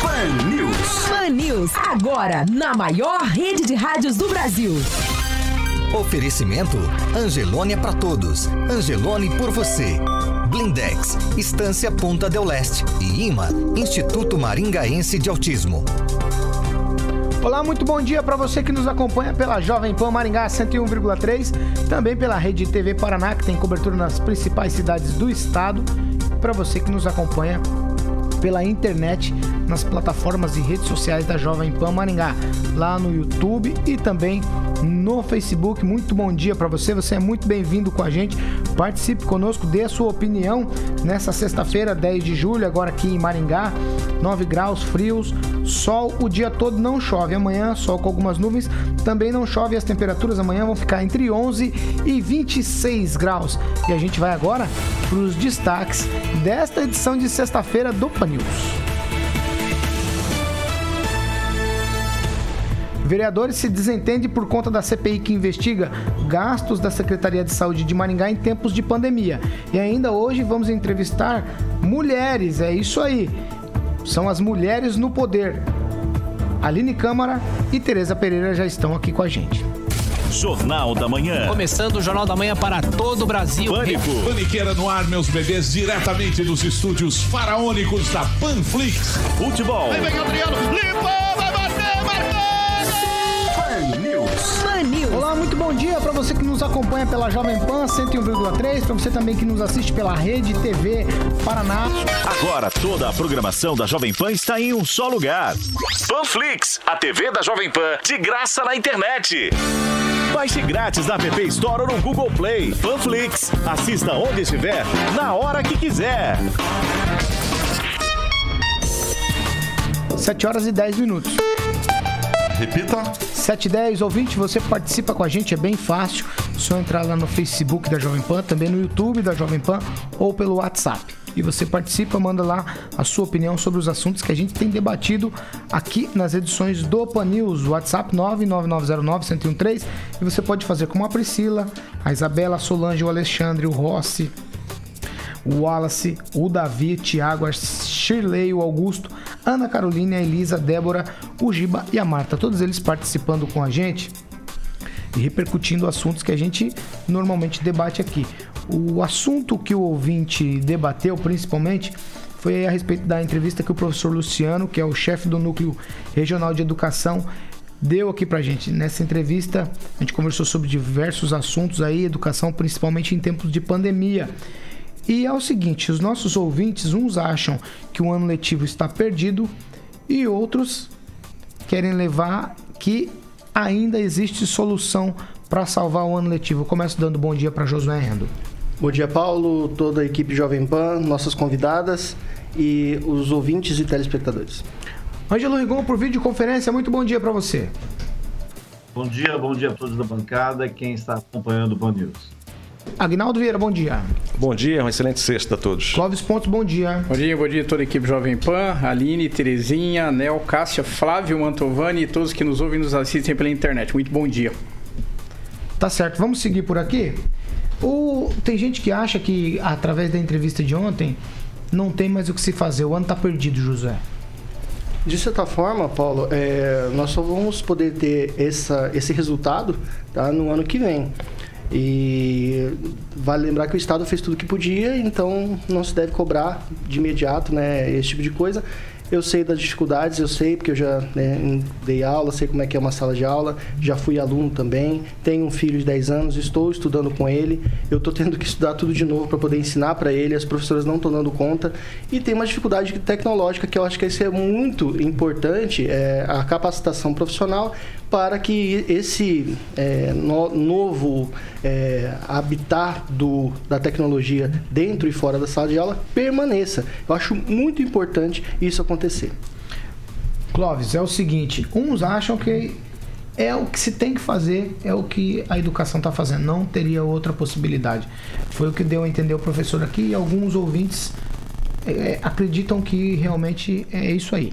Pan News. Pan News, agora na maior rede de rádios do Brasil. Oferecimento Angelone é para todos. Angelone por você. Blindex, Estância Ponta del Leste e IMA, Instituto Maringaense de Autismo. Olá, muito bom dia para você que nos acompanha pela Jovem Pan Maringá 101,3, também pela Rede TV Paraná, que tem cobertura nas principais cidades do estado, e para você que nos acompanha pela internet nas plataformas e redes sociais da Jovem Pan Maringá, lá no YouTube e também no Facebook. Muito bom dia para você, você é muito bem-vindo com a gente. Participe conosco, dê a sua opinião nessa sexta-feira, 10 de julho, agora aqui em Maringá, 9 graus frios, sol o dia todo, não chove. Amanhã, sol com algumas nuvens, também não chove. As temperaturas amanhã vão ficar entre 11 e 26 graus. E a gente vai agora para os destaques desta edição de sexta-feira do Pan News. Vereadores se desentendem por conta da CPI que investiga gastos da Secretaria de Saúde de Maringá em tempos de pandemia. E ainda hoje vamos entrevistar mulheres, é isso aí. São as mulheres no poder. Aline Câmara e Tereza Pereira já estão aqui com a gente. Jornal da Manhã. Começando o Jornal da Manhã para todo o Brasil. Pânico. Paniqueira no ar, meus bebês, diretamente dos estúdios faraônicos da Panflix. Futebol. Vem, Adriano, limpa, muito bom dia para você que nos acompanha pela Jovem Pan 101,3, para você também que nos assiste pela Rede TV Paraná. Agora toda a programação da Jovem Pan está em um só lugar. Panflix, a TV da Jovem Pan, de graça na internet. Baixe grátis na App Store ou no Google Play. Panflix, assista onde estiver, na hora que quiser. 7 horas e 10 minutos. Repita. 7 e 10, ouvinte, você participa com a gente, é bem fácil. É só entrar lá no Facebook da Jovem Pan, também no YouTube da Jovem Pan ou pelo WhatsApp. E você participa, manda lá a sua opinião sobre os assuntos que a gente tem debatido aqui nas edições do Pan News. WhatsApp 99909-1013. E você pode fazer como a Priscila, a Isabela, a Solange, o Alexandre, o Rossi, o Wallace, o Davi, Thiago, a Shirley, o Augusto, Ana Carolina, a Elisa, a Débora, o Giba e a Marta. Todos eles participando com a gente e repercutindo assuntos que a gente normalmente debate aqui. O assunto que o ouvinte debateu, principalmente, foi a respeito da entrevista que o professor Luciano, que é o chefe do Núcleo Regional de Educação, deu aqui pra gente. Nessa entrevista, a gente conversou sobre diversos assuntos aí, educação, principalmente em tempos de pandemia. E é o seguinte, os nossos ouvintes, uns acham que o ano letivo está perdido e outros querem levar que ainda existe solução para salvar o ano letivo. Eu começo dando bom dia para Josué Rendo. Bom dia, Paulo, toda a equipe Jovem Pan, nossas convidadas e os ouvintes e telespectadores. Ângelo Rigon por videoconferência, muito bom dia para você. Bom dia, bom dia a todos da bancada e quem está acompanhando o Band News. Agnaldo Vieira, bom dia. Bom dia, uma excelente sexta a todos. Clóvis Pontes, bom dia. Bom dia, bom dia a toda a equipe Jovem Pan, Aline, Terezinha, Nel, Cássia, Flávio, Mantovani e todos que nos ouvem e nos assistem pela internet. Muito bom dia. Tá certo, vamos seguir por aqui? O... Tem gente que acha que, através da entrevista de ontem, não tem mais o que se fazer. O ano tá perdido, José. De certa forma, Paulo, é, nós só vamos poder ter essa, esse resultado tá, no ano que vem. E vale lembrar que o Estado fez tudo o que podia, então não se deve cobrar de imediato né, esse tipo de coisa. Eu sei das dificuldades, eu sei porque eu já né, dei aula, sei como é que é uma sala de aula, já fui aluno também, tenho um filho de 10 anos, estou estudando com ele, eu estou tendo que estudar tudo de novo para poder ensinar para ele, as professoras não estão dando conta e tem uma dificuldade tecnológica que eu acho que isso é muito importante, é a capacitação profissional para que esse é, no- novo é, habitat do, da tecnologia dentro e fora da sala de aula permaneça. Eu acho muito importante isso acontecer. Clóvis, é o seguinte: uns acham que é o que se tem que fazer, é o que a educação está fazendo. Não teria outra possibilidade. Foi o que deu a entender o professor aqui e alguns ouvintes é, acreditam que realmente é isso aí.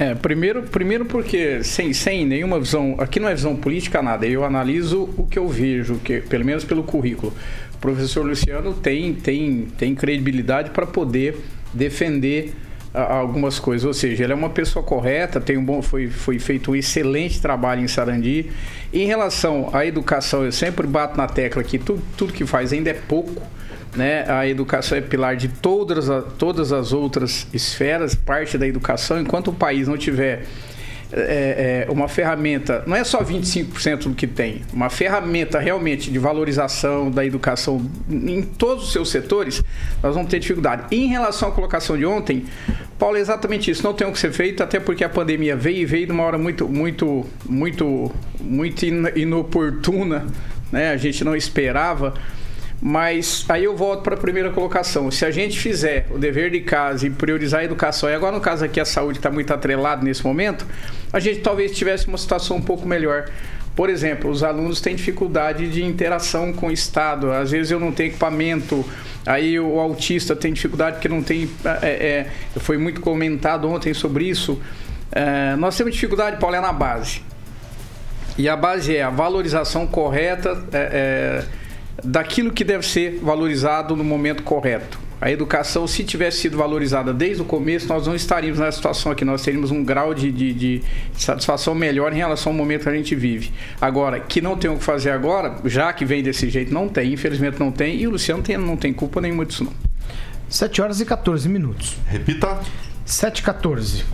É, primeiro, primeiro porque sem, sem nenhuma visão, aqui não é visão política nada, eu analiso o que eu vejo, que pelo menos pelo currículo. O professor Luciano tem, tem, tem credibilidade para poder defender algumas coisas, ou seja, ele é uma pessoa correta, tem um bom, foi, foi feito um excelente trabalho em Sarandi. Em relação à educação, eu sempre bato na tecla que tudo, tudo que faz ainda é pouco. Né? A educação é pilar de todas, todas as outras esferas, parte da educação. Enquanto o país não tiver é, é, uma ferramenta, não é só 25% do que tem, uma ferramenta realmente de valorização da educação em todos os seus setores, nós vamos ter dificuldade. Em relação à colocação de ontem, Paulo, é exatamente isso. Não tem o que ser feito, até porque a pandemia veio e veio de uma hora muito, muito, muito, muito inoportuna, né? A gente não esperava. Mas aí eu volto para a primeira colocação. Se a gente fizer o dever de casa e priorizar a educação, e agora no caso aqui a saúde está muito atrelado nesse momento, a gente talvez tivesse uma situação um pouco melhor. Por exemplo, os alunos têm dificuldade de interação com o Estado. Às vezes eu não tenho equipamento, aí o autista tem dificuldade porque não tem. É, é, foi muito comentado ontem sobre isso. É, nós temos dificuldade, Paulo, é na base. E a base é a valorização correta. Daquilo que deve ser valorizado no momento correto. A educação, se tivesse sido valorizada desde o começo, nós não estaríamos nessa situação aqui. Nós teríamos um grau de, de, de, satisfação melhor em relação ao momento que a gente vive. Agora, que não tem o que fazer agora, já que vem desse jeito, não tem. Infelizmente não tem. E o Luciano tem, não tem culpa nenhuma disso, não. 7 horas e 14 minutos. Repita. 7 e 14.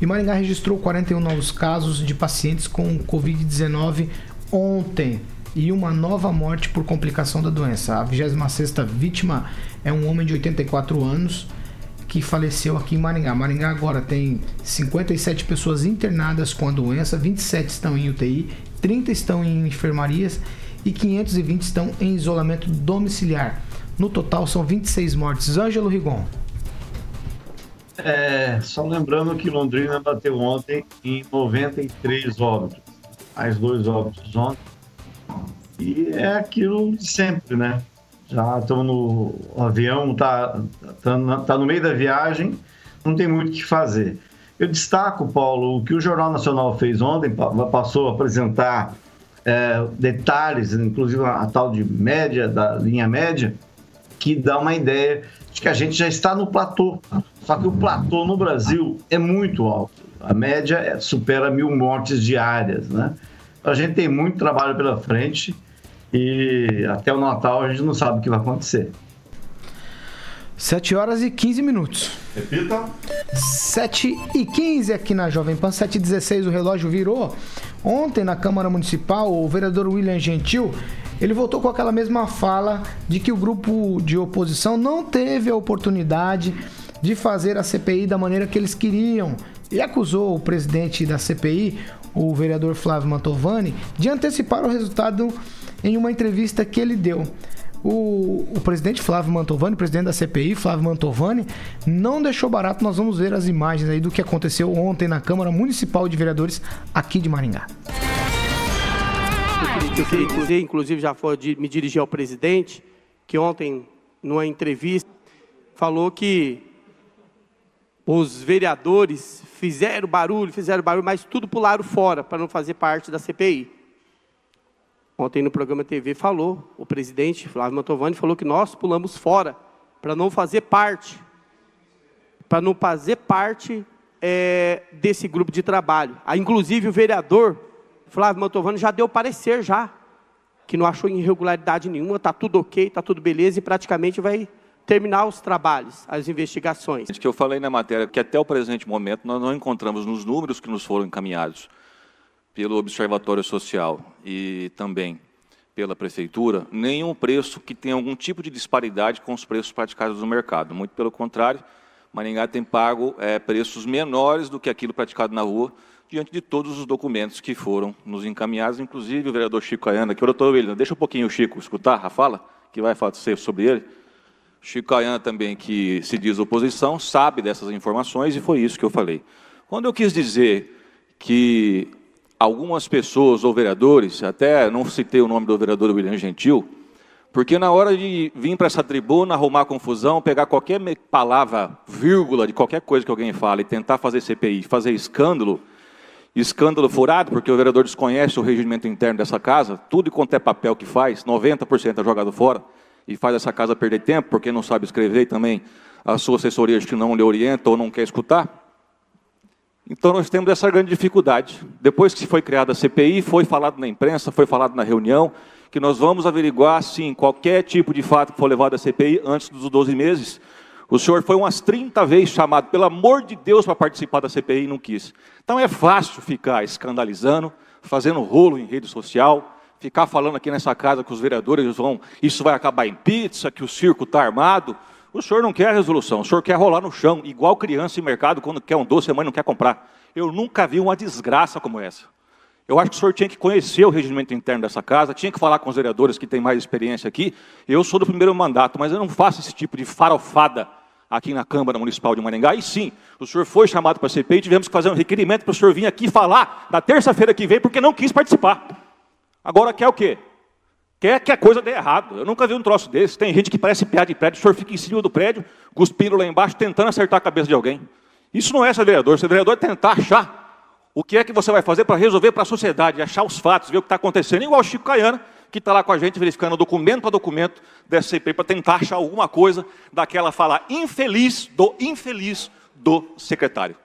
E Maringá registrou 41 novos casos de pacientes com Covid-19 ontem e uma nova morte por complicação da doença. A 26ª vítima é um homem de 84 anos que faleceu aqui em Maringá. Maringá agora tem 57 pessoas internadas com a doença, 27 estão em UTI, 30 estão em enfermarias e 520 estão em isolamento domiciliar. No total são 26 mortes. Ângelo Rigon. É, só lembrando que Londrina bateu ontem em 93 óbitos. Mais dois óbitos ontem e é aquilo de sempre, né? Já estamos no avião, tá, tá, tá no meio da viagem, não tem muito o que fazer. Eu destaco, Paulo, o que o Jornal Nacional fez ontem, passou a apresentar é, detalhes, inclusive a, a tal de média, da linha média, que dá uma ideia de que a gente já está no platô. Só que o platô no Brasil é muito alto. A média é, supera mil mortes diárias, né? A gente tem muito trabalho pela frente e até o Natal a gente não sabe o que vai acontecer. 7 horas e 15 minutos. Repita. 7 e 15 aqui na Jovem Pan, 7 e 16 o relógio virou. Ontem na Câmara Municipal, o vereador William Gentil, ele voltou com aquela mesma fala de que o grupo de oposição não teve a oportunidade de fazer a CPI da maneira que eles queriam. E acusou o presidente da CPI, o vereador Flávio Mantovani, de antecipar o resultado em uma entrevista que ele deu. O, o, presidente Flávio Mantovani, presidente da CPI, Flávio Mantovani, não deixou barato. Nós vamos ver as imagens aí do que aconteceu ontem na Câmara Municipal de Vereadores aqui de Maringá. Eu queria dizer, inclusive já foi me dirigir ao presidente, que ontem, numa entrevista, falou que os vereadores fizeram barulho, fizeram barulho, mas tudo pularam fora para não fazer parte da CPI. Ontem no programa TV falou, o presidente Flávio Mantovani falou que nós pulamos fora para não fazer parte, para não fazer parte é, desse grupo de trabalho. Ah, inclusive o vereador Flávio Mantovani já deu parecer já, que não achou irregularidade nenhuma, está tudo ok, está tudo beleza e praticamente vai terminar os trabalhos, as investigações. Que eu falei na matéria que até o presente momento nós não encontramos nos números que nos foram encaminhados pelo Observatório Social e também pela Prefeitura, nenhum preço que tenha algum tipo de disparidade com os preços praticados no mercado. Muito pelo contrário, Maringá tem pago é, preços menores do que aquilo praticado na rua, diante de todos os documentos que foram nos encaminhados, inclusive o vereador Chico Ayana, que o doutor William, deixa um pouquinho o Chico escutar a fala, que vai falar sobre ele. Chico Ayana também, que se diz oposição, sabe dessas informações e foi isso que eu falei. Quando eu quis dizer que algumas pessoas ou vereadores, até não citei o nome do vereador William Gentil, porque na hora de vir para essa tribuna, arrumar confusão, pegar qualquer palavra, vírgula de qualquer coisa que alguém fala e tentar fazer CPI, fazer escândalo, escândalo furado, porque o vereador desconhece o regimento interno dessa casa, tudo quanto é papel que faz, 90% é jogado fora, e faz essa casa perder tempo, porque não sabe escrever e também a sua assessoria que não lhe orienta ou não quer escutar. Então nós temos essa grande dificuldade. Depois que foi criada a CPI, foi falado na imprensa, foi falado na reunião, que nós vamos averiguar, sim, qualquer tipo de fato que for levado à CPI antes dos 12 meses. O senhor foi umas 30 vezes chamado, pelo amor de Deus, para participar da CPI e não quis. Então é fácil ficar escandalizando, fazendo rolo em rede social, ficar falando aqui nessa casa que os vereadores vão, isso vai acabar em pizza, que o circo está armado. O senhor não quer resolução, o senhor quer rolar no chão, igual criança em mercado, quando quer um doce, a mãe não quer comprar. Eu nunca vi uma desgraça como essa. Eu acho que o senhor tinha que conhecer o regimento interno dessa casa, tinha que falar com os vereadores que têm mais experiência aqui. Eu sou do primeiro mandato, mas eu não faço esse tipo de farofada aqui na Câmara Municipal de Maringá. E sim, o senhor foi chamado para a CPI e tivemos que fazer um requerimento para o senhor vir aqui falar na terça-feira que vem, porque não quis participar. Agora quer o quê? Quer que a coisa dê errado. Eu nunca vi um troço desse. Tem gente que parece piada de prédio, o senhor fica em cima do prédio, cuspindo lá embaixo, tentando acertar a cabeça de alguém. Isso não é ser vereador. Ser vereador é tentar achar o que é que você vai fazer para resolver para a sociedade, achar os fatos, ver o que está acontecendo. Igual o Chico Caiana, que está lá com a gente verificando documento a documento dessa CPI para tentar achar alguma coisa daquela fala infeliz do infeliz do secretário.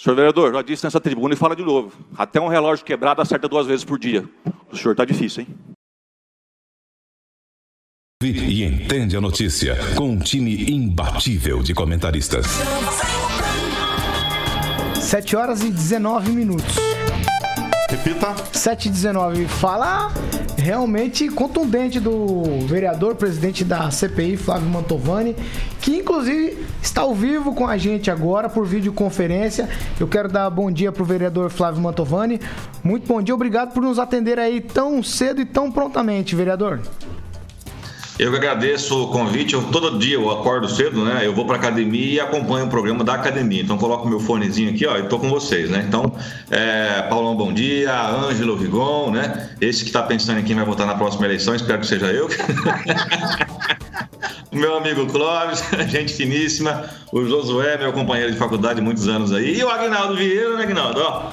Senhor vereador, já disse nessa tribuna e fala de novo. Até um relógio quebrado acerta duas vezes por dia. O senhor está difícil, hein? E entende a notícia com um time imbatível de comentaristas. 7 horas e 19 minutos. Repita. 719. Fala realmente contundente do vereador, presidente da CPI, Flávio Mantovani, que inclusive está ao vivo com a gente agora por videoconferência. Eu quero dar bom dia para o vereador Flávio Mantovani. Muito bom dia, obrigado por nos atender aí tão cedo e tão prontamente, vereador. Eu que agradeço o convite. Eu, todo dia eu acordo cedo, né? Eu vou para academia e acompanho o programa da academia. Então coloco meu fonezinho aqui, ó, e tô com vocês, né? Então, é, Paulão, bom dia. Ângelo Rigon, né? Esse que está pensando em quem vai votar na próxima eleição, espero que seja eu. meu amigo Clóvis, gente finíssima. O Josué, meu companheiro de faculdade, muitos anos aí. E o Agnaldo Vieira, né, Agnaldo? Ó,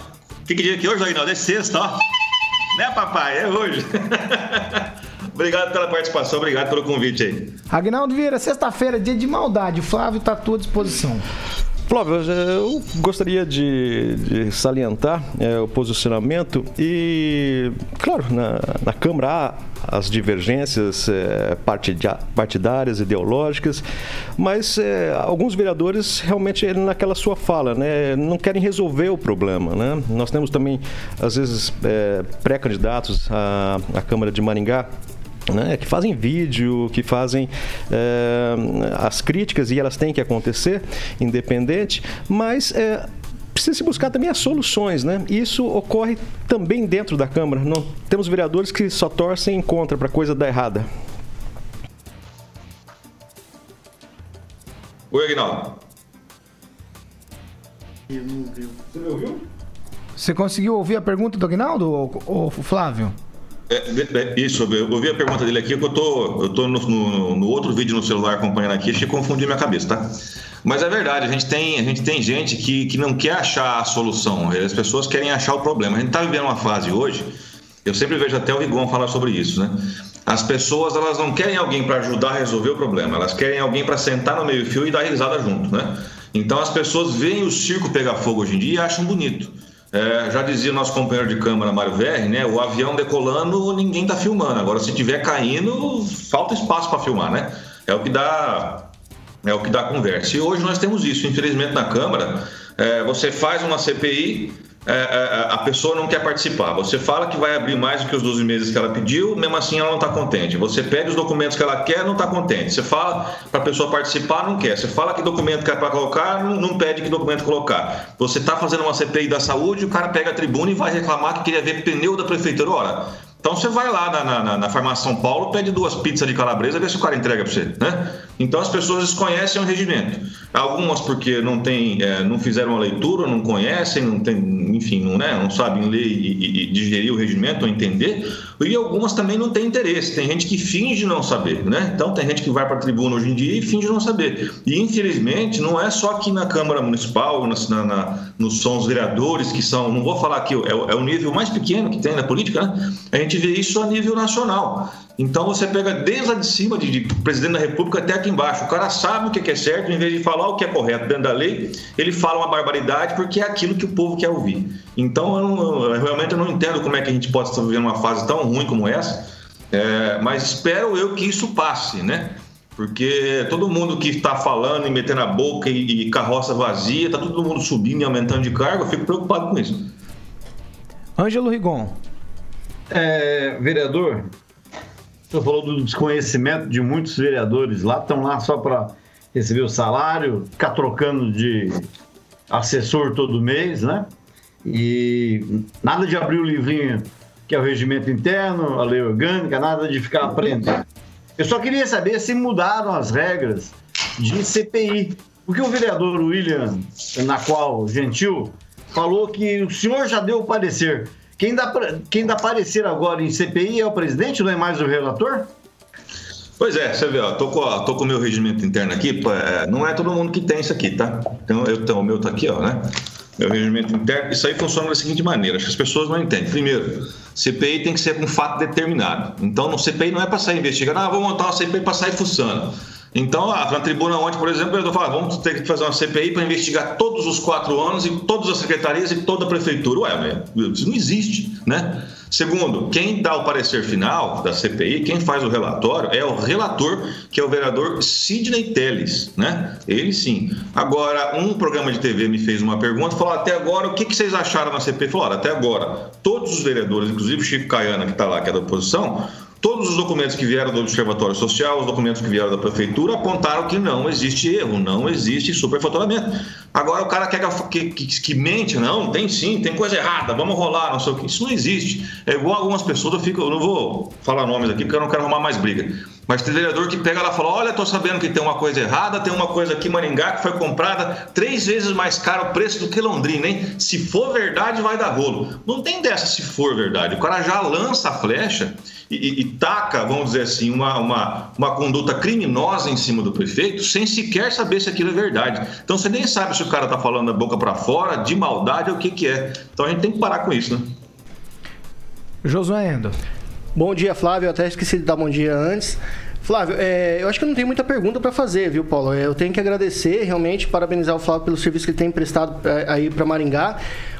que, que dia aqui hoje, Agnaldo? É sexta, ó. Né, papai? É hoje. Obrigado pela participação, obrigado pelo convite aí. Agnaldo Vieira, sexta-feira, dia de maldade. O Flávio está à tua disposição. Flávio, eu gostaria de, de salientar é, o posicionamento e, claro, na, na Câmara há as divergências é, partidárias, ideológicas, mas é, alguns vereadores realmente naquela sua fala, né, não querem resolver o problema, né? Nós temos também às vezes é, pré-candidatos à, à Câmara de Maringá né, que fazem vídeo, que fazem é, as críticas e elas têm que acontecer, independente, mas é, precisa se buscar também as soluções, né? Isso ocorre também dentro da Câmara. Não temos vereadores que só torcem contra para a coisa dar errada. Oi, Aguinaldo. Você me ouviu? Você conseguiu ouvir a pergunta do Aguinaldo, ou, ou Flávio? É, é, isso, eu ouvi a pergunta dele aqui, que eu tô, eu tô no, no, no, outro vídeo no celular acompanhando aqui, achei que confundiu minha cabeça, tá? Mas é verdade, a gente tem, a gente tem gente que, que não quer achar a solução, as pessoas querem achar o problema. A gente está vivendo uma fase hoje, eu sempre vejo até o Rigon falar sobre isso, né? As pessoas elas não querem alguém para ajudar a resolver o problema, elas querem alguém para sentar no meio-fio e dar risada junto, né? Então as pessoas veem o circo pegar fogo hoje em dia e acham bonito. É, já dizia nosso companheiro de câmara, Mário Verri, né? O avião decolando, ninguém está filmando. Agora, se estiver caindo, falta espaço para filmar, né? É o que dá. É o que dá conversa. E hoje nós temos isso, infelizmente, na Câmara. É, você faz uma CPI, a pessoa não quer participar. Você fala que vai abrir mais do que os 12 meses que ela pediu, mesmo assim ela não está contente. Você pede os documentos que ela quer, não está contente. Você fala para a pessoa participar, não quer. Você fala que documento quer para colocar, não pede que documento colocar. Você está fazendo uma CPI da saúde, o cara pega a tribuna e vai reclamar que queria ver pneu da prefeitura. Ora, então você vai lá na, na, na farmácia São Paulo, pede duas pizzas de calabresa, vê se o cara entrega para você, né? Então as pessoas desconhecem o regimento. Algumas porque não tem, é, não fizeram a leitura, não conhecem, não tem, enfim, não, né, não sabem ler e, e, digerir o regimento ou entender. E algumas também não têm interesse. Tem gente que finge não saber, né? Então tem gente que vai para a tribuna hoje em dia e finge não saber. E infelizmente não é só aqui na Câmara Municipal, na, na, nos sons vereadores que são, não vou falar que é, é o nível mais pequeno que tem na política, né? A gente vê isso a nível nacional. Então você pega desde lá de cima, de, de, presidente da República até aqui embaixo. O cara sabe o que é certo, em vez de falar o que é correto dentro da lei, ele fala uma barbaridade porque é aquilo que o povo quer ouvir. Então eu, não, eu realmente eu não entendo como é que a gente pode estar vivendo uma fase tão ruim como essa, é, mas espero eu que isso passe, né? Porque todo mundo que está falando e metendo a boca e, e carroça vazia, está todo mundo subindo e aumentando de cargo, eu fico preocupado com isso. Ângelo Rigon. É, vereador, você falou do desconhecimento de muitos vereadores lá, estão lá só para receber o salário, ficar trocando de assessor todo mês, né? E nada de abrir o livrinho que é o regimento interno, a lei orgânica, nada de ficar aprendendo. Eu só queria saber se mudaram as regras de CPI. Porque o vereador William, na qual Gentil, falou que o senhor já deu o parecer. Quem dá, quem dá parecer agora em CPI é o presidente, não é mais o relator? Pois é, você vê, ó, tô com, tô com o meu regimento interno aqui, é, não é todo mundo que tem isso aqui, tá? Então, eu, então, o meu tá aqui, ó, né? Meu regimento interno, isso aí funciona da seguinte maneira, acho que as pessoas não entendem. Primeiro, CPI tem que ser um fato determinado. Então, no CPI não é para sair investigando, ah, vou montar uma CPI para sair fuçando. Então, na tribuna ontem, por exemplo, eu falei, vamos ter que fazer uma CPI para investigar todos os quatro anos e todas as secretarias e toda a prefeitura. Ué, isso não existe, né? Segundo, quem dá o parecer final da CPI, quem faz o relatório, é o relator, que é o vereador Sidney Teles, né? Ele sim. Agora, um programa de TV me fez uma pergunta, falou, até agora, o que, vocês acharam na CPI? Falou, até agora, todos os vereadores, inclusive o Chico Caiana, que está lá, que é da oposição, Todos os documentos que vieram do Observatório Social, os documentos que vieram da Prefeitura, apontaram que não existe erro, não existe superfaturamento. Agora o cara quer que, que, que, mente, não, tem sim, tem coisa errada, vamos rolar, não sei o que. Isso não existe. É igual algumas pessoas, eu, fico, eu não vou falar nomes aqui porque eu não quero arrumar mais briga. Mas tem vereador que pega lá e fala: Olha, estou sabendo que tem uma coisa errada, tem uma coisa aqui Maringá que foi comprada três vezes mais caro o preço do que Londrina, hein? Se for verdade, vai dar rolo. Não tem dessa se for verdade. O cara já lança a flecha e, e, e taca, vamos dizer assim, uma, uma, uma conduta criminosa em cima do prefeito sem sequer saber se aquilo é verdade. Então você nem sabe se o cara está falando da boca para fora, de maldade ou o que, que é. Então a gente tem que parar com isso, né? Josué Endo. Bom dia, Flávio. Eu até esqueci de dar bom dia antes. Flávio, é, eu acho que não tenho muita pergunta para fazer, viu, Paulo? Eu tenho que agradecer, realmente, parabenizar o Flávio pelo serviço que ele tem prestado é, aí para Maringá.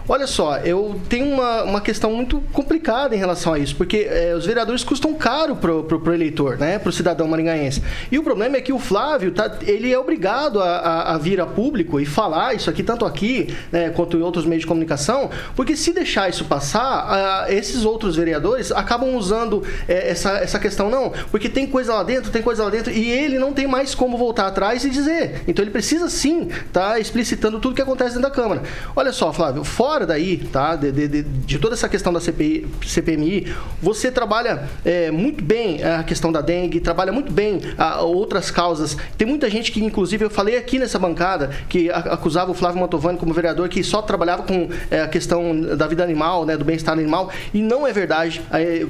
Olha só, eu tenho uma, uma questão muito complicada em relação a isso, porque é, os vereadores custam caro pro, pro, pro eleitor, né? Pro cidadão maringaense. E o problema é que o Flávio, tá, ele é obrigado a, a, a vir a público e falar isso aqui, tanto aqui né, quanto em outros meios de comunicação, porque se deixar isso passar, a, esses outros vereadores acabam usando é, essa, essa questão, não, porque tem coisa lá dentro, tem coisa lá dentro, e ele não tem mais como voltar atrás e dizer. Então ele precisa sim estar tá explicitando tudo que acontece dentro da Câmara. Olha só, Flávio, fora fora daí, tá? De, de, de toda essa questão da CPI, CPMI, você trabalha é, muito bem a questão da dengue, trabalha muito bem a, outras causas. Tem muita gente que, inclusive, eu falei aqui nessa bancada, que acusava o Flávio Mantovani como vereador que só trabalhava com é, a questão da vida animal, né, do bem-estar animal, e não é verdade. É,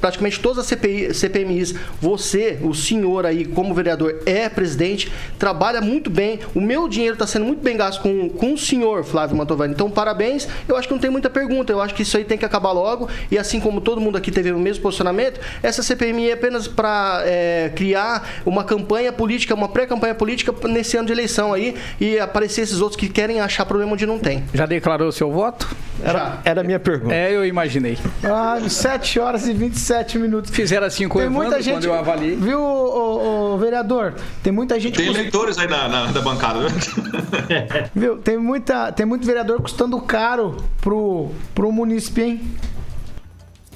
praticamente todas as CPI, CPMIs, você, o senhor aí, como vereador, é presidente, trabalha muito bem. O meu dinheiro está sendo muito bem gasto com, com o senhor, Flávio Mantovani. Então, parabéns eu acho que não tem muita pergunta. Eu acho que isso aí tem que acabar logo. E assim como todo mundo aqui teve o mesmo posicionamento, essa CPMI é apenas para é, criar uma campanha política, uma pré-campanha política nesse ano de eleição aí e aparecer esses outros que querem achar problema onde não tem. Já declarou o seu voto? Era, era a minha pergunta. É, eu imaginei. Ah, 7 horas e 27 minutos. Fizeram assim com tem Evandro, muita gente, quando eu avaliei. Viu, o, o, vereador? Tem muita gente... Tem eleitores aí na, na, na bancada, viu? viu? Tem, muita, tem muito vereador custando caro pro, pro município, hein?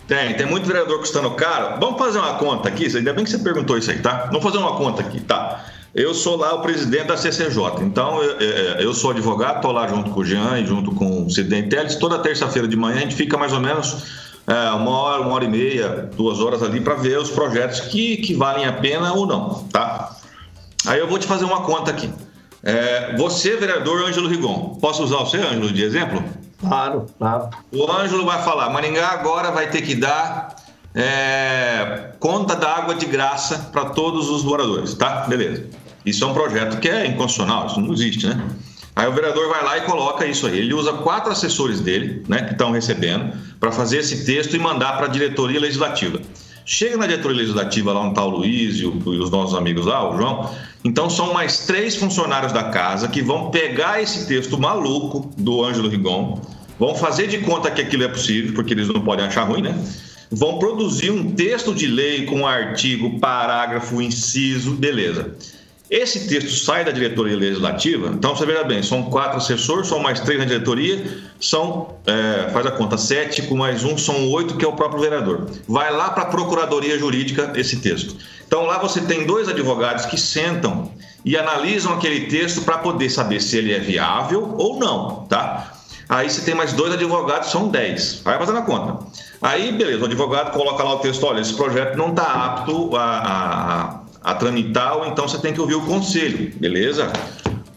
Tem, tem muito vereador custando caro. Vamos fazer uma conta aqui, ainda bem que você perguntou isso aí, tá? Vamos fazer uma conta aqui, tá? Eu sou lá o presidente da CCJ, então eu, eu sou advogado, estou lá junto com o Jean e junto com o Cidente Teles. Toda terça-feira de manhã a gente fica mais ou menos é, uma hora, uma hora e meia, duas horas ali para ver os projetos que, que valem a pena ou não, tá? Aí eu vou te fazer uma conta aqui. É, você, vereador Ângelo Rigon, posso usar você, Ângelo, de exemplo? Claro, claro. O Ângelo vai falar: Maringá agora vai ter que dar é, conta da água de graça para todos os moradores, tá? Beleza. Isso é um projeto que é inconstitucional, isso não existe, né? Aí o vereador vai lá e coloca isso aí. Ele usa quatro assessores dele, né, que estão recebendo, para fazer esse texto e mandar para a diretoria legislativa. Chega na diretoria legislativa, lá está o Luiz e, o, e, os nossos amigos lá, o João. Então são mais três funcionários da casa que vão pegar esse texto maluco do Ângelo Rigon, vão fazer de conta que aquilo é possível, porque eles não podem achar ruim, né? Vão produzir um texto de lei com artigo, parágrafo, inciso, beleza. Esse texto sai da diretoria legislativa, então você veja bem, são quatro assessores, são mais três na diretoria, são, é, faz a conta, sete com mais um, são oito, que é o próprio vereador. Vai lá para a Procuradoria Jurídica esse texto. Então lá você tem dois advogados que sentam e analisam aquele texto para poder saber se ele é viável ou não, tá? Aí você tem mais dois advogados, são dez. Vai fazendo a conta. Aí, beleza, o advogado coloca lá o texto, olha, esse projeto não está apto a, a a tramitar, ou então você tem que ouvir o conselho, beleza?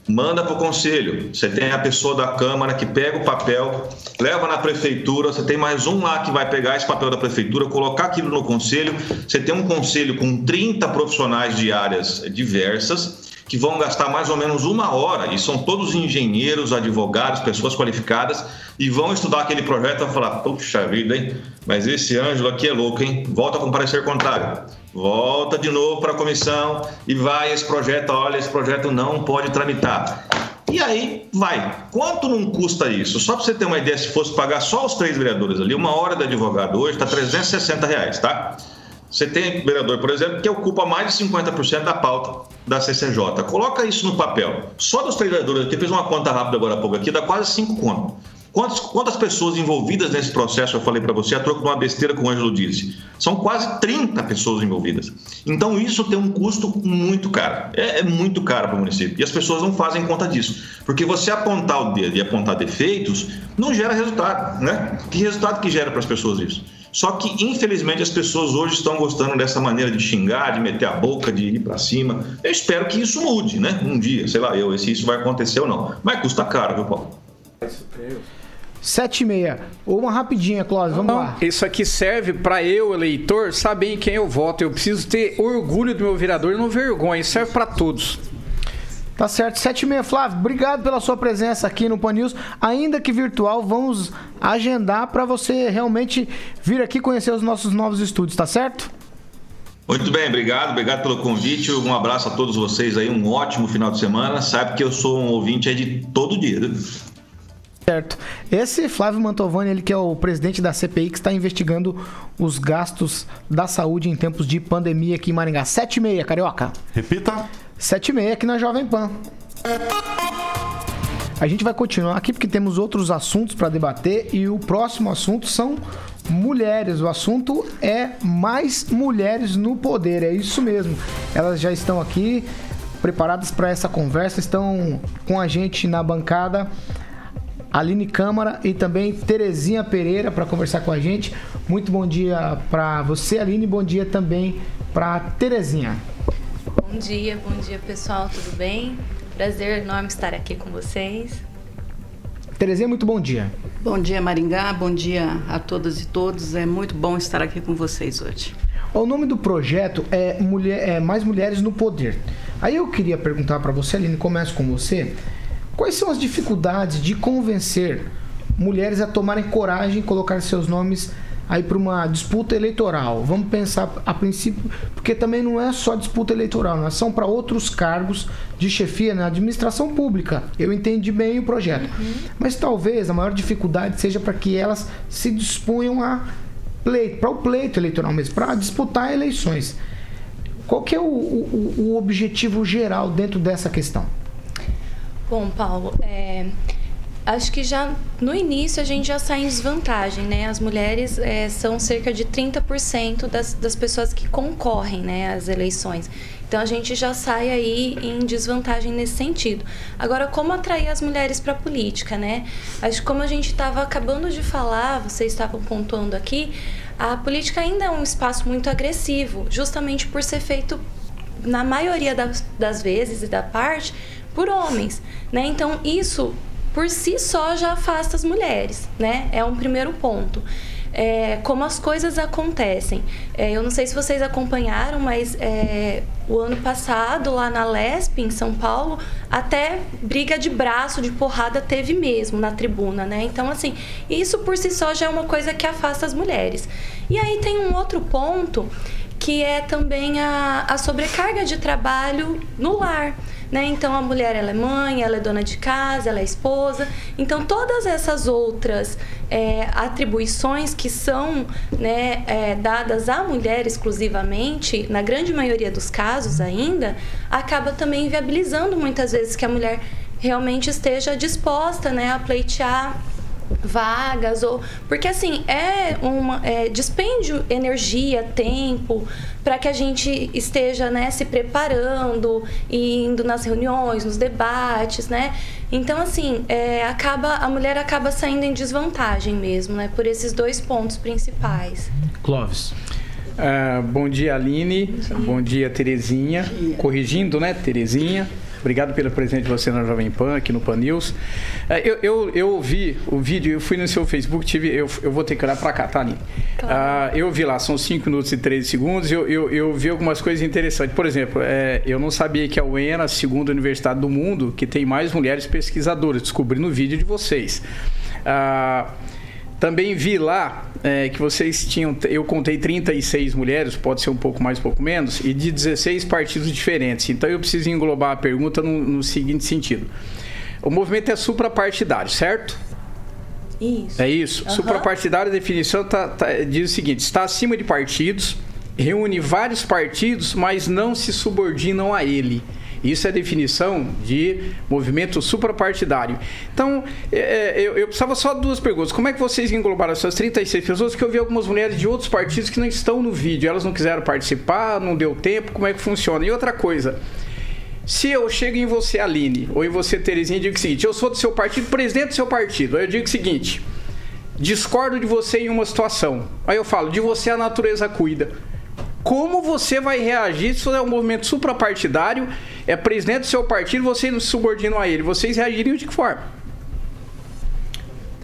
Manda para o conselho. Você tem a pessoa da Câmara que pega o papel, leva na prefeitura. Você tem mais um lá que vai pegar esse papel da prefeitura, colocar aquilo no conselho. Você tem um conselho com 30 profissionais de áreas diversas que vão gastar mais ou menos uma hora, e são todos engenheiros, advogados, pessoas qualificadas, e vão estudar aquele projeto e vão falar: puxa vida, hein? Mas esse Ângelo aqui é louco, hein? Volta com parecer contrário volta de novo para a comissão e vai esse projeto, olha, esse projeto não pode tramitar. E aí vai. Quanto não custa isso? Só para você ter uma ideia, se fosse pagar só os três vereadores ali, uma hora de advogado hoje está 360 reais, tá? Você tem vereador, por exemplo, que ocupa mais de 50% da pauta da CCJ. Coloca isso no papel. Só dos três vereadores aqui, fiz uma conta rápida agora há pouco aqui, dá quase 5 contos. Quantas, quantas pessoas envolvidas nesse processo eu falei para você, a troco de uma besteira que o Ângelo disse? São quase 30 pessoas envolvidas. Então isso tem um custo muito caro. É, é muito caro para o município. E as pessoas não fazem conta disso. Porque você apontar o dedo e apontar defeitos não gera resultado, né? Que resultado que gera para as pessoas isso? Só que, infelizmente, as pessoas hoje estão gostando dessa maneira de xingar, de meter a boca, de ir para cima. Eu espero que isso mude, né? Um dia, sei lá eu, se isso vai acontecer ou não. Mas custa caro, viu, Paulo? Sete e meia. Uma rapidinha, Cláudio, vamos Não, lá. Isso aqui serve para eu, eleitor, saber em quem eu voto. Eu preciso ter orgulho do meu vereador e não vergonha. Isso serve para todos. Tá certo. Sete e meia, Flávio. Obrigado pela sua presença aqui no Pan News. Ainda que virtual, vamos agendar para você realmente vir aqui conhecer os nossos novos estúdios, tá certo? Muito bem, obrigado, obrigado pelo convite. Um abraço a todos vocês aí, um ótimo final de semana. Sabe que eu sou um ouvinte aí de todo dia. Né? Certo. Esse Flávio Mantovani, ele que é o presidente da CPI, que está investigando os gastos da saúde em tempos de pandemia aqui em Maringá. Sete e meia, Carioca. Repita. Sete e meia aqui na Jovem Pan. A gente vai continuar aqui porque temos outros assuntos para debater e o próximo assunto são mulheres. O assunto é mais mulheres no poder, é isso mesmo. Elas já estão aqui preparadas para essa conversa, estão com a gente na bancada. Aline Câmara e também Terezinha Pereira para conversar com a gente. Muito bom dia para você, Aline, bom dia também para Terezinha. Bom dia, bom dia pessoal, tudo bem? Prazer enorme estar aqui com vocês. Terezinha, muito bom dia. Bom dia, Maringá. Bom dia a todas e todos. É muito bom estar aqui com vocês hoje. O nome do projeto é, Mulher, é Mais Mulheres no Poder. Aí eu queria perguntar para você, Aline, começo com você. Quais são as dificuldades de convencer mulheres a tomarem coragem e colocar seus nomes aí para uma disputa eleitoral? Vamos pensar a princípio, porque também não é só disputa eleitoral, né? são para outros cargos de chefia na administração pública. Eu entendi bem o projeto. Uhum. Mas talvez a maior dificuldade seja para que elas se disponham a pleito, para o pleito eleitoral mesmo, para disputar eleições. Qual que é o, o, o objetivo geral dentro dessa questão? Bom, Paulo, é, acho que já no início a gente já sai em desvantagem, né? As mulheres é, são cerca de 30% das, das pessoas que concorrem né, às eleições. Então a gente já sai aí em desvantagem nesse sentido. Agora, como atrair as mulheres para a política, né? Acho que como a gente estava acabando de falar, vocês estavam pontuando aqui, a política ainda é um espaço muito agressivo, justamente por ser feito na maioria das, das vezes e da parte, por homens, né? Então, isso por si só já afasta as mulheres, né? É um primeiro ponto é, como as coisas acontecem. É, eu não sei se vocês acompanharam, mas é, o ano passado, lá na Lesp, em São Paulo, até briga de braço, de porrada teve mesmo na tribuna, né? Então, assim, isso por si só já é uma coisa que afasta as mulheres. E aí tem um outro ponto que é também a, a sobrecarga de trabalho no lar. Né? Então a mulher ela é mãe, ela é dona de casa, ela é esposa. Então todas essas outras é, atribuições que são né, é, dadas à mulher exclusivamente, na grande maioria dos casos ainda, acaba também viabilizando muitas vezes que a mulher realmente esteja disposta né, a pleitear vagas ou porque assim é uma é, despende energia tempo para que a gente esteja né se preparando e indo nas reuniões nos debates né então assim é, acaba a mulher acaba saindo em desvantagem mesmo né por esses dois pontos principais Clóvis Uh, bom dia, Aline. Bom dia, bom dia Terezinha. Corrigindo, né, Terezinha? Obrigado pelo presente de você na Jovem Pan, aqui no Pan News. É, eu, eu, eu vi o vídeo, eu fui no seu Facebook, tive, eu, eu vou ter que olhar para cá, tá, Aline? Claro. Uh, eu vi lá, são 5 minutos e 13 segundos, eu, eu, eu vi algumas coisas interessantes. Por exemplo, é, eu não sabia que a UENA, a segunda universidade do mundo, que tem mais mulheres pesquisadoras, descobri no vídeo de vocês. Uh, também vi lá é, que vocês tinham, eu contei 36 mulheres, pode ser um pouco mais, um pouco menos, e de 16 partidos diferentes. Então eu preciso englobar a pergunta no, no seguinte sentido. O movimento é suprapartidário, certo? Isso. É isso. Uhum. Suprapartidário, a definição tá, tá, diz o seguinte: está acima de partidos, reúne vários partidos, mas não se subordinam a ele. Isso é definição de movimento suprapartidário. Então, é, é, eu, eu precisava só de duas perguntas. Como é que vocês englobaram essas 36 pessoas? Que eu vi algumas mulheres de outros partidos que não estão no vídeo. Elas não quiseram participar, não deu tempo. Como é que funciona? E outra coisa. Se eu chego em você, Aline, ou em você, Terezinha, e digo o seguinte: eu sou do seu partido, presidente do seu partido. Aí eu digo o seguinte: discordo de você em uma situação. Aí eu falo: de você a natureza cuida como você vai reagir se é um movimento suprapartidário, é presidente do seu partido, você não se subordina a ele. Vocês reagiriam de que forma?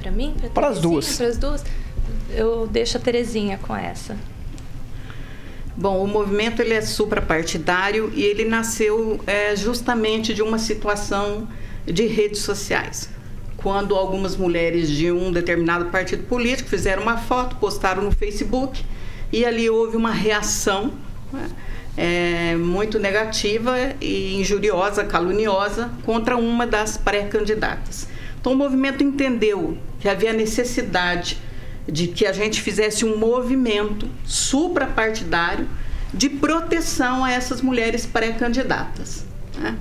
Para mim? Para as duas. Para as duas? Eu deixo a Terezinha com essa. Bom, o movimento ele é suprapartidário e ele nasceu é, justamente de uma situação de redes sociais. Quando algumas mulheres de um determinado partido político fizeram uma foto, postaram no Facebook e ali houve uma reação né, é, muito negativa e injuriosa, caluniosa contra uma das pré-candidatas. Então o movimento entendeu que havia necessidade de que a gente fizesse um movimento suprapartidário de proteção a essas mulheres pré-candidatas. Né?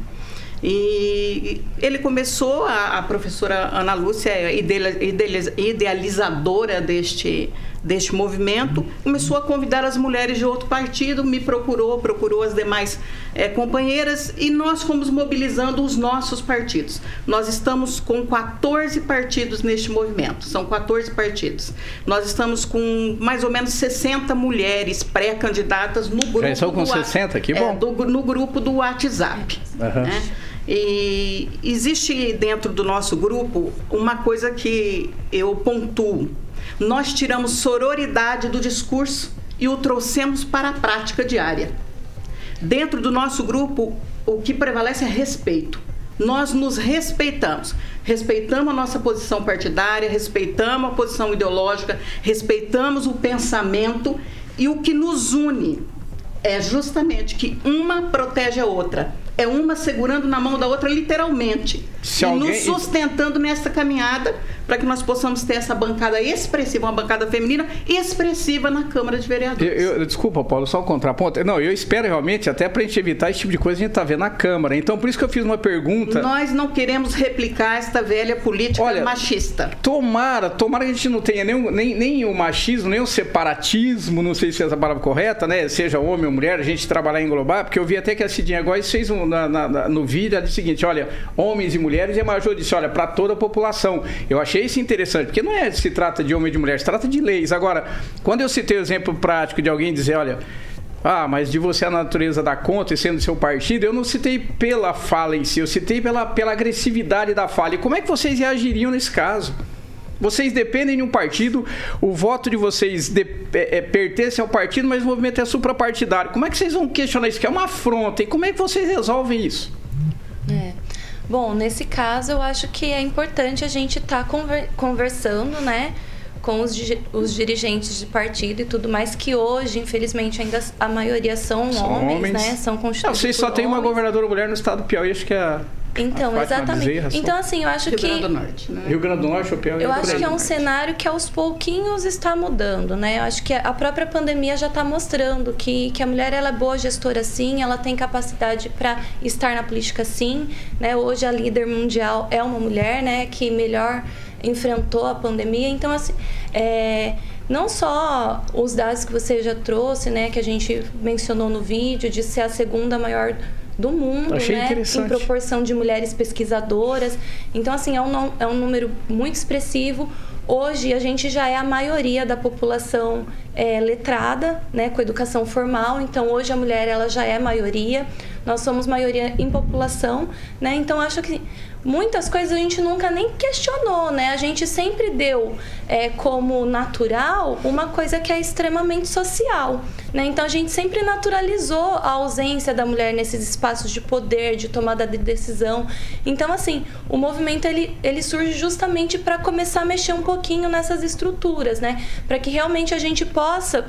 E ele começou, a, a professora Ana Lúcia, idealizadora deste deste movimento, começou a convidar as mulheres de outro partido, me procurou, procurou as demais é, companheiras e nós fomos mobilizando os nossos partidos. Nós estamos com 14 partidos neste movimento, são 14 partidos. Nós estamos com mais ou menos 60 mulheres pré-candidatas no grupo. Já estão com 60, que bom. É, do, no grupo do WhatsApp. Uhum. Né? E existe dentro do nosso grupo uma coisa que eu pontuo nós tiramos sororidade do discurso e o trouxemos para a prática diária. Dentro do nosso grupo, o que prevalece é respeito. Nós nos respeitamos. Respeitamos a nossa posição partidária, respeitamos a posição ideológica, respeitamos o pensamento e o que nos une é justamente que uma protege a outra é uma segurando na mão da outra literalmente Se e alguém... nos sustentando nessa caminhada para que nós possamos ter essa bancada expressiva, uma bancada feminina expressiva na Câmara de Vereadores. Eu, eu, desculpa, Paulo, só um contraponto. Não, eu espero realmente, até para a gente evitar esse tipo de coisa, a gente está vendo na Câmara. Então, por isso que eu fiz uma pergunta. Nós não queremos replicar esta velha política Olha, machista. Tomara, tomara que a gente não tenha nem, nem, nem o machismo, nem o separatismo, não sei se é essa palavra correta, né? Seja homem ou mulher, a gente trabalhar em global, porque eu vi até que a Cidinha Góes fez um, na, na, no vídeo, ela disse o seguinte: olha, homens e mulheres, e a Major disse, olha, para toda a população. Eu achei isso interessante, porque não é se trata de homem e de mulher, se trata de leis. Agora, quando eu citei o exemplo prático de alguém dizer, olha, ah, mas de você a natureza da conta e sendo seu partido, eu não citei pela fala em si, eu citei pela, pela agressividade da fala. E como é que vocês reagiriam nesse caso? Vocês dependem de um partido, o voto de vocês de, é, é, pertence ao partido, mas o movimento é suprapartidário. Como é que vocês vão questionar isso? Que é uma afronta. E como é que vocês resolvem isso? É. Bom, nesse caso, eu acho que é importante a gente estar tá conver conversando, né? Com os, os, dirigentes de partido e tudo mais, que hoje, infelizmente, ainda a maioria são, são homens, homens, né? São constituídos. Vocês só tem uma governadora mulher no estado do Piauí, acho que é a então, exatamente. Bezerra, então, assim, eu acho Rio que. Rio Grande do Norte, né? Rio Grande do Norte, o Piauí. Eu acho que é um cenário que aos pouquinhos está mudando, né? Eu acho que a própria pandemia já está mostrando que, que a mulher ela é boa gestora sim, ela tem capacidade para estar na política sim, né? Hoje a líder mundial é uma mulher, né? Que melhor enfrentou a pandemia. Então, assim, é, não só os dados que você já trouxe, né? Que a gente mencionou no vídeo, de ser a segunda maior do mundo, Achei né? Em proporção de mulheres pesquisadoras. Então, assim, é um, é um número muito expressivo. Hoje a gente já é a maioria da população é, letrada, né, com educação formal. Então hoje a mulher ela já é maioria. Nós somos maioria em população, né? Então acho que muitas coisas a gente nunca nem questionou, né? A gente sempre deu é, como natural uma coisa que é extremamente social, né? Então a gente sempre naturalizou a ausência da mulher nesses espaços de poder, de tomada de decisão. Então assim, o movimento ele, ele surge justamente para começar a mexer um pouquinho nessas estruturas, né? Para que realmente a gente possa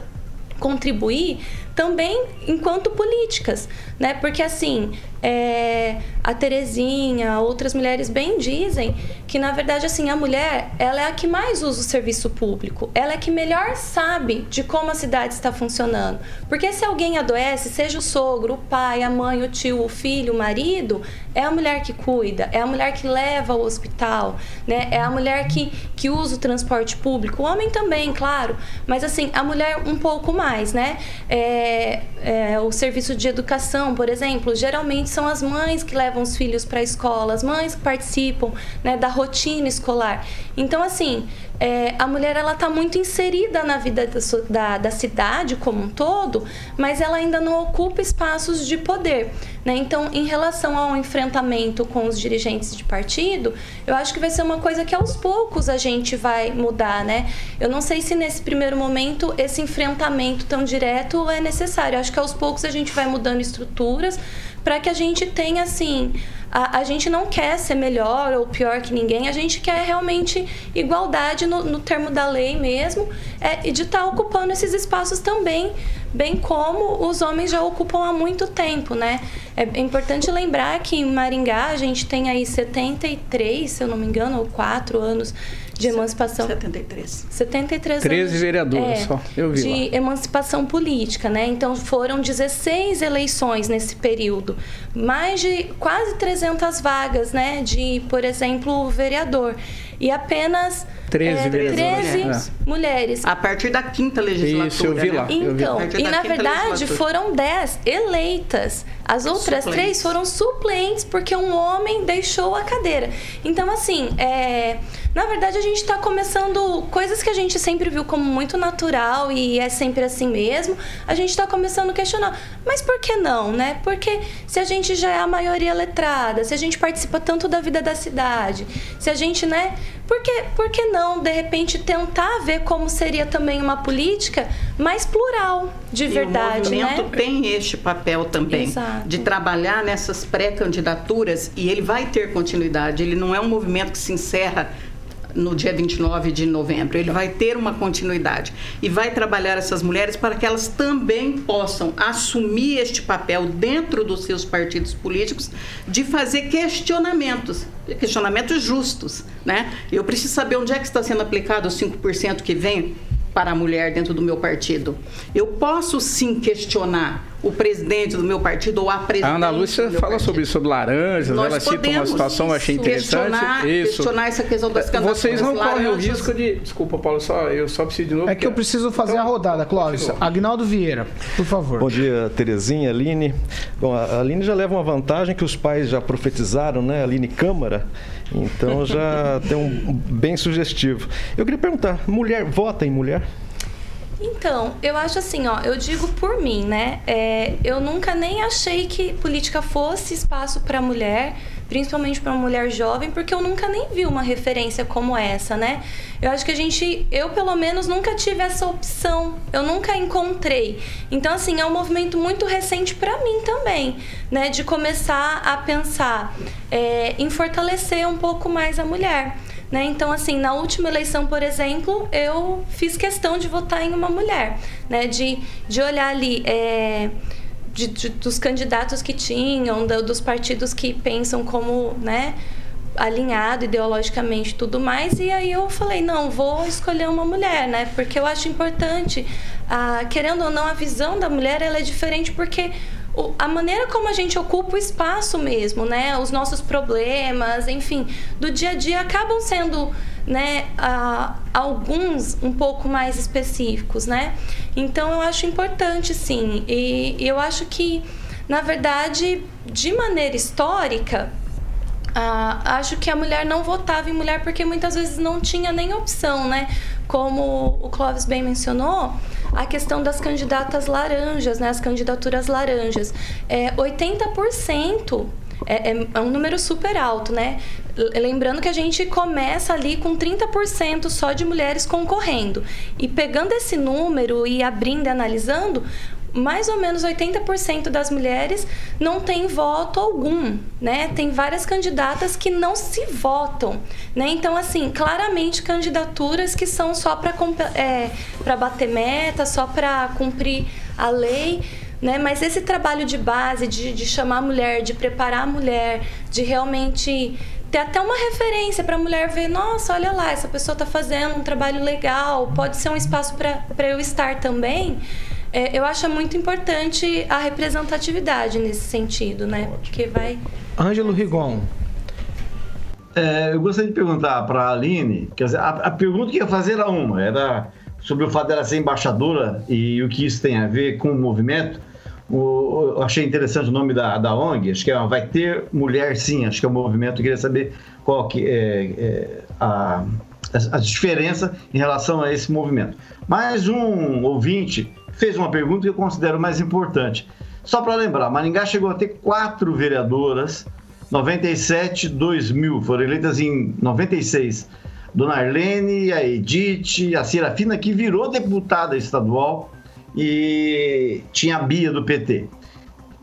contribuir também enquanto políticas, né? Porque assim, é, a Terezinha, outras mulheres bem dizem que na verdade assim a mulher ela é a que mais usa o serviço público, ela é a que melhor sabe de como a cidade está funcionando, porque se alguém adoece, seja o sogro, o pai, a mãe, o tio, o filho, o marido, é a mulher que cuida, é a mulher que leva ao hospital, né? É a mulher que, que usa o transporte público, o homem também, claro, mas assim a mulher um pouco mais, né? É, é, o serviço de educação, por exemplo, geralmente são as mães que levam os filhos para a escola, as mães que participam né, da rotina escolar. Então, assim, é, a mulher ela está muito inserida na vida da, da, da, cidade como um todo, mas ela ainda não ocupa espaços de poder. Né? Então, em relação ao enfrentamento com os dirigentes de partido, eu acho que vai ser uma coisa que aos poucos a gente vai mudar. Né? Eu não sei se nesse primeiro momento esse enfrentamento tão direto é necessário. Eu acho que aos poucos a gente vai mudando estruturas para que a gente tenha assim a, a gente não quer ser melhor ou pior que ninguém, a gente quer realmente igualdade no, no termo da lei mesmo é, e de estar tá ocupando esses espaços também, bem como os homens já ocupam há muito tempo, né? É, importante lembrar que em Maringá a gente tem aí 73, se eu não me engano, ou 4 anos de emancipação. 73. 73 13 anos. vereadores é, só, eu vi. De lá. emancipação política, né? Então foram 16 eleições nesse período. Mais de quase 300 vagas, né? De, por exemplo, vereador. E apenas 13, é, 13 mulheres. A partir da quinta legislatura. Isso, eu vi lá. Então, vi. e na verdade foram 10 eleitas. As outras suplentes. três foram suplentes porque um homem deixou a cadeira. Então, assim, é, na verdade a gente está começando coisas que a gente sempre viu como muito natural e é sempre assim mesmo. A gente está começando a questionar. Mas por que não, né? Porque se a gente já é a maioria letrada, se a gente participa tanto da vida da cidade, se a gente, né? Por que, por que não, de repente, tentar ver como seria também uma política mais plural, de e verdade? O movimento né? tem este papel também, Exato. de trabalhar nessas pré-candidaturas e ele vai ter continuidade. Ele não é um movimento que se encerra no dia 29 de novembro. Ele vai ter uma continuidade e vai trabalhar essas mulheres para que elas também possam assumir este papel dentro dos seus partidos políticos de fazer questionamentos, questionamentos justos, né? Eu preciso saber onde é que está sendo aplicado os 5% que vem para a mulher dentro do meu partido. Eu posso sim questionar o presidente do meu partido ou a presidente. A Ana Lúcia fala partido. sobre isso, sobre laranjas, Nós ela cita uma situação, eu achei interessante. Questionar, isso. questionar essa questão das candidaturas Vocês não correm o risco de. Desculpa, Paulo, só, eu só preciso de novo. É que eu preciso fazer a rodada, Clóvis. Agnaldo Vieira, por favor. Bom dia, Terezinha, Aline. Bom, a Aline já leva uma vantagem que os pais já profetizaram, né? Aline Câmara. Então já tem um bem sugestivo. Eu queria perguntar, mulher vota em mulher? Então, eu acho assim, ó, eu digo por mim, né? É, eu nunca nem achei que política fosse espaço para mulher, principalmente para uma mulher jovem, porque eu nunca nem vi uma referência como essa, né? Eu acho que a gente, eu pelo menos nunca tive essa opção, eu nunca encontrei. Então, assim, é um movimento muito recente para mim também, né? De começar a pensar é, em fortalecer um pouco mais a mulher. Né? Então, assim, na última eleição, por exemplo, eu fiz questão de votar em uma mulher, né? de, de olhar ali. É, de, de, dos candidatos que tinham, do, dos partidos que pensam como, né, alinhado ideologicamente tudo mais e aí eu falei não vou escolher uma mulher né porque eu acho importante ah, querendo ou não a visão da mulher ela é diferente porque a maneira como a gente ocupa o espaço mesmo, né? Os nossos problemas, enfim, do dia a dia acabam sendo, né, uh, alguns um pouco mais específicos, né? Então eu acho importante, sim. E, eu acho que, na verdade, de maneira histórica, acho que a mulher não votava em mulher porque muitas vezes não tinha nem opção, né? Como o Clóvis bem mencionou, a questão das candidatas laranjas, né? As candidaturas laranjas. É, 80% é, é, é, um número super alto, né? Lembrando que a gente começa ali com 30% só de mulheres concorrendo. E pegando esse número e abrindo e analisando, mais ou menos 80% das mulheres não tem voto algum, né? Tem várias candidatas que não se votam, né? Então, assim, claramente candidaturas que são só para é, bater meta, só para cumprir a lei. Né? Mas esse trabalho de base, de, de chamar a mulher, de preparar a mulher, de realmente ter até uma referência para a mulher ver, nossa, olha lá, essa pessoa está fazendo um trabalho legal, pode ser um espaço para eu estar também é, eu acho muito importante a representatividade nesse sentido, né? Porque vai. Ângelo Rigon. É, eu gostaria de perguntar para a Aline, quer dizer, a, a, pergunta que ia fazer era uma, era sobre o fato dela ser embaixadora e o que isso tem a ver com o movimento. O, eu achei interessante o nome da, da ONG, acho que é Vai Ter Mulher Sim, acho que é o movimento, eu queria saber qual que é, é a, a diferença em relação a esse movimento. Mais um ouvinte fez uma pergunta que eu considero mais importante. Só para lembrar, Maringá chegou a ter quatro vereadoras, 97, 2000, foram eleitas em 96. Dona Arlene, a Edith, a Serafina, que virou deputada estadual, e tinha a Bia do PT.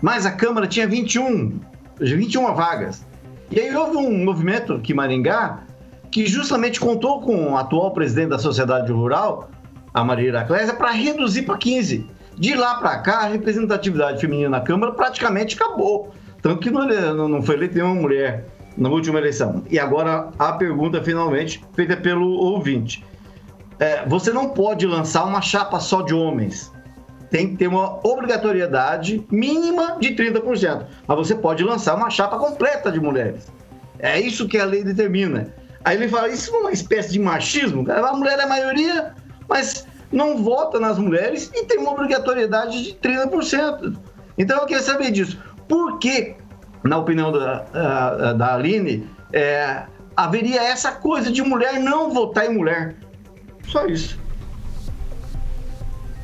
Mas a Câmara tinha 21, 21 vagas. E aí houve um movimento aqui em Maringá que justamente contou com o atual presidente da Sociedade Rural, a Maria Heraclésia para reduzir para 15. De lá para cá, a representatividade feminina na Câmara praticamente acabou. Tanto que não, não foi eleita nenhuma mulher na última eleição. E agora a pergunta, finalmente, feita pelo ouvinte. É, você não pode lançar uma chapa só de homens. Tem que ter uma obrigatoriedade mínima de 30%. Mas você pode lançar uma chapa completa de mulheres. É isso que a lei determina. Aí ele fala, isso é uma espécie de machismo? A mulher é a maioria, mas não vota nas mulheres e tem uma obrigatoriedade de 30%. Então eu queria saber disso. Por que, na opinião da, da Aline, é, haveria essa coisa de mulher não votar em mulher? Só isso.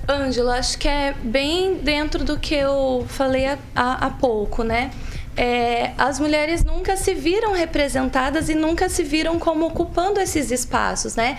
Ângela, acho que é bem dentro do que eu falei há, há pouco, né? É, as mulheres nunca se viram representadas e nunca se viram como ocupando esses espaços, né?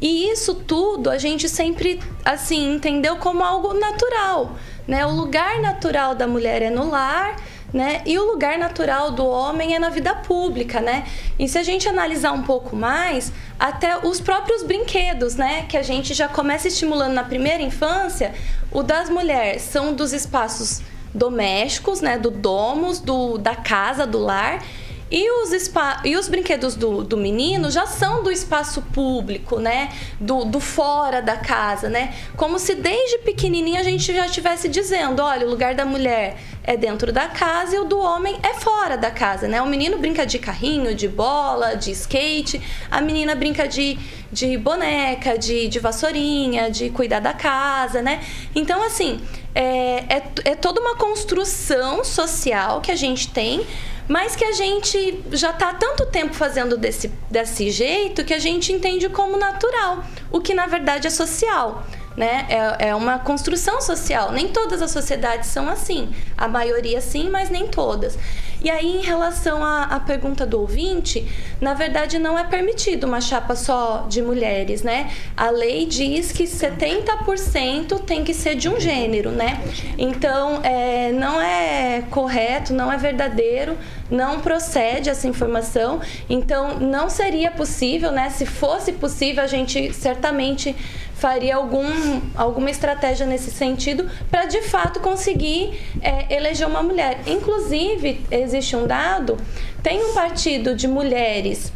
E isso tudo a gente sempre, assim, entendeu como algo natural, né? O lugar natural da mulher é no lar, né? E o lugar natural do homem é na vida pública, né? E se a gente analisar um pouco mais, até os próprios brinquedos, né? Que a gente já começa estimulando na primeira infância, o das mulheres são dos espaços domésticos, né? Do domos, do, da casa, do lar e os, spa, e os brinquedos do, do menino já são do espaço público, né? Do, do fora da casa, né? Como se desde pequenininho a gente já estivesse dizendo: olha, o lugar da mulher é dentro da casa e o do homem é fora da casa, né? O menino brinca de carrinho, de bola, de skate, a menina brinca de, de boneca, de, de vassourinha, de cuidar da casa, né? Então, assim, é, é, é toda uma construção social que a gente tem mas que a gente já está há tanto tempo fazendo desse, desse jeito que a gente entende como natural, o que na verdade é social. Né? É, é uma construção social. Nem todas as sociedades são assim. A maioria sim, mas nem todas. E aí, em relação à, à, pergunta do ouvinte, na verdade não é permitido uma chapa só de mulheres, né? A lei diz que 70% tem que ser de um gênero, né? Então, é, não é correto, não é verdadeiro, não procede essa informação. Então, não seria possível, né? Se fosse possível, a gente certamente faria algum, alguma estratégia nesse sentido para de fato conseguir é, eleger uma mulher. Inclusive, existe um dado: tem um partido de mulheres.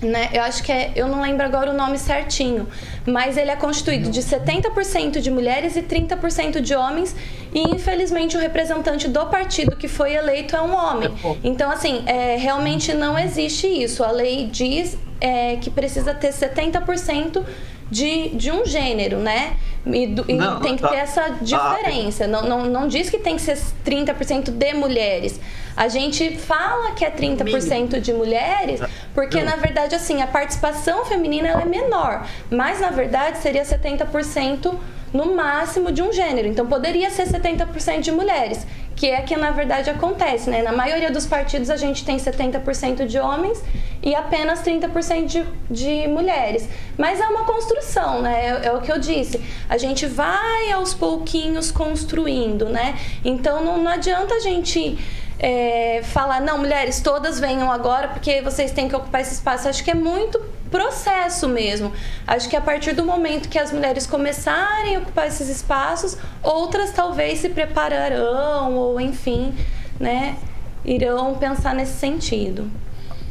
Né? Eu acho que é, eu não lembro agora o nome certinho, mas ele é constituído de 70% de mulheres e 30% de homens, e infelizmente o representante do partido que foi eleito é um homem. Então, assim, é, realmente não existe isso. A lei diz é, que precisa ter 70% de, de um gênero, né? E, do, e não, tem que tá. ter essa diferença. Ah, não, não, não diz que tem que ser 30% de mulheres. A gente fala que é 30% de mulheres, porque na verdade assim, a participação feminina é menor, mas na verdade seria 70% no máximo de um gênero. Então poderia ser 70% de mulheres que é que na verdade acontece, né? Na maioria dos partidos a gente tem 70% de homens e apenas 30% de, de mulheres. Mas é uma construção, né? É, é, o que eu disse. A gente vai aos pouquinhos construindo, né? Então não, não adianta a gente é, falar, não, mulheres, todas venham agora porque vocês têm que ocupar esse espaço. Acho que é muito processo mesmo. Acho que a partir do momento que as mulheres começarem a ocupar esses espaços, outras talvez se prepararão ou enfim, né, irão pensar nesse sentido.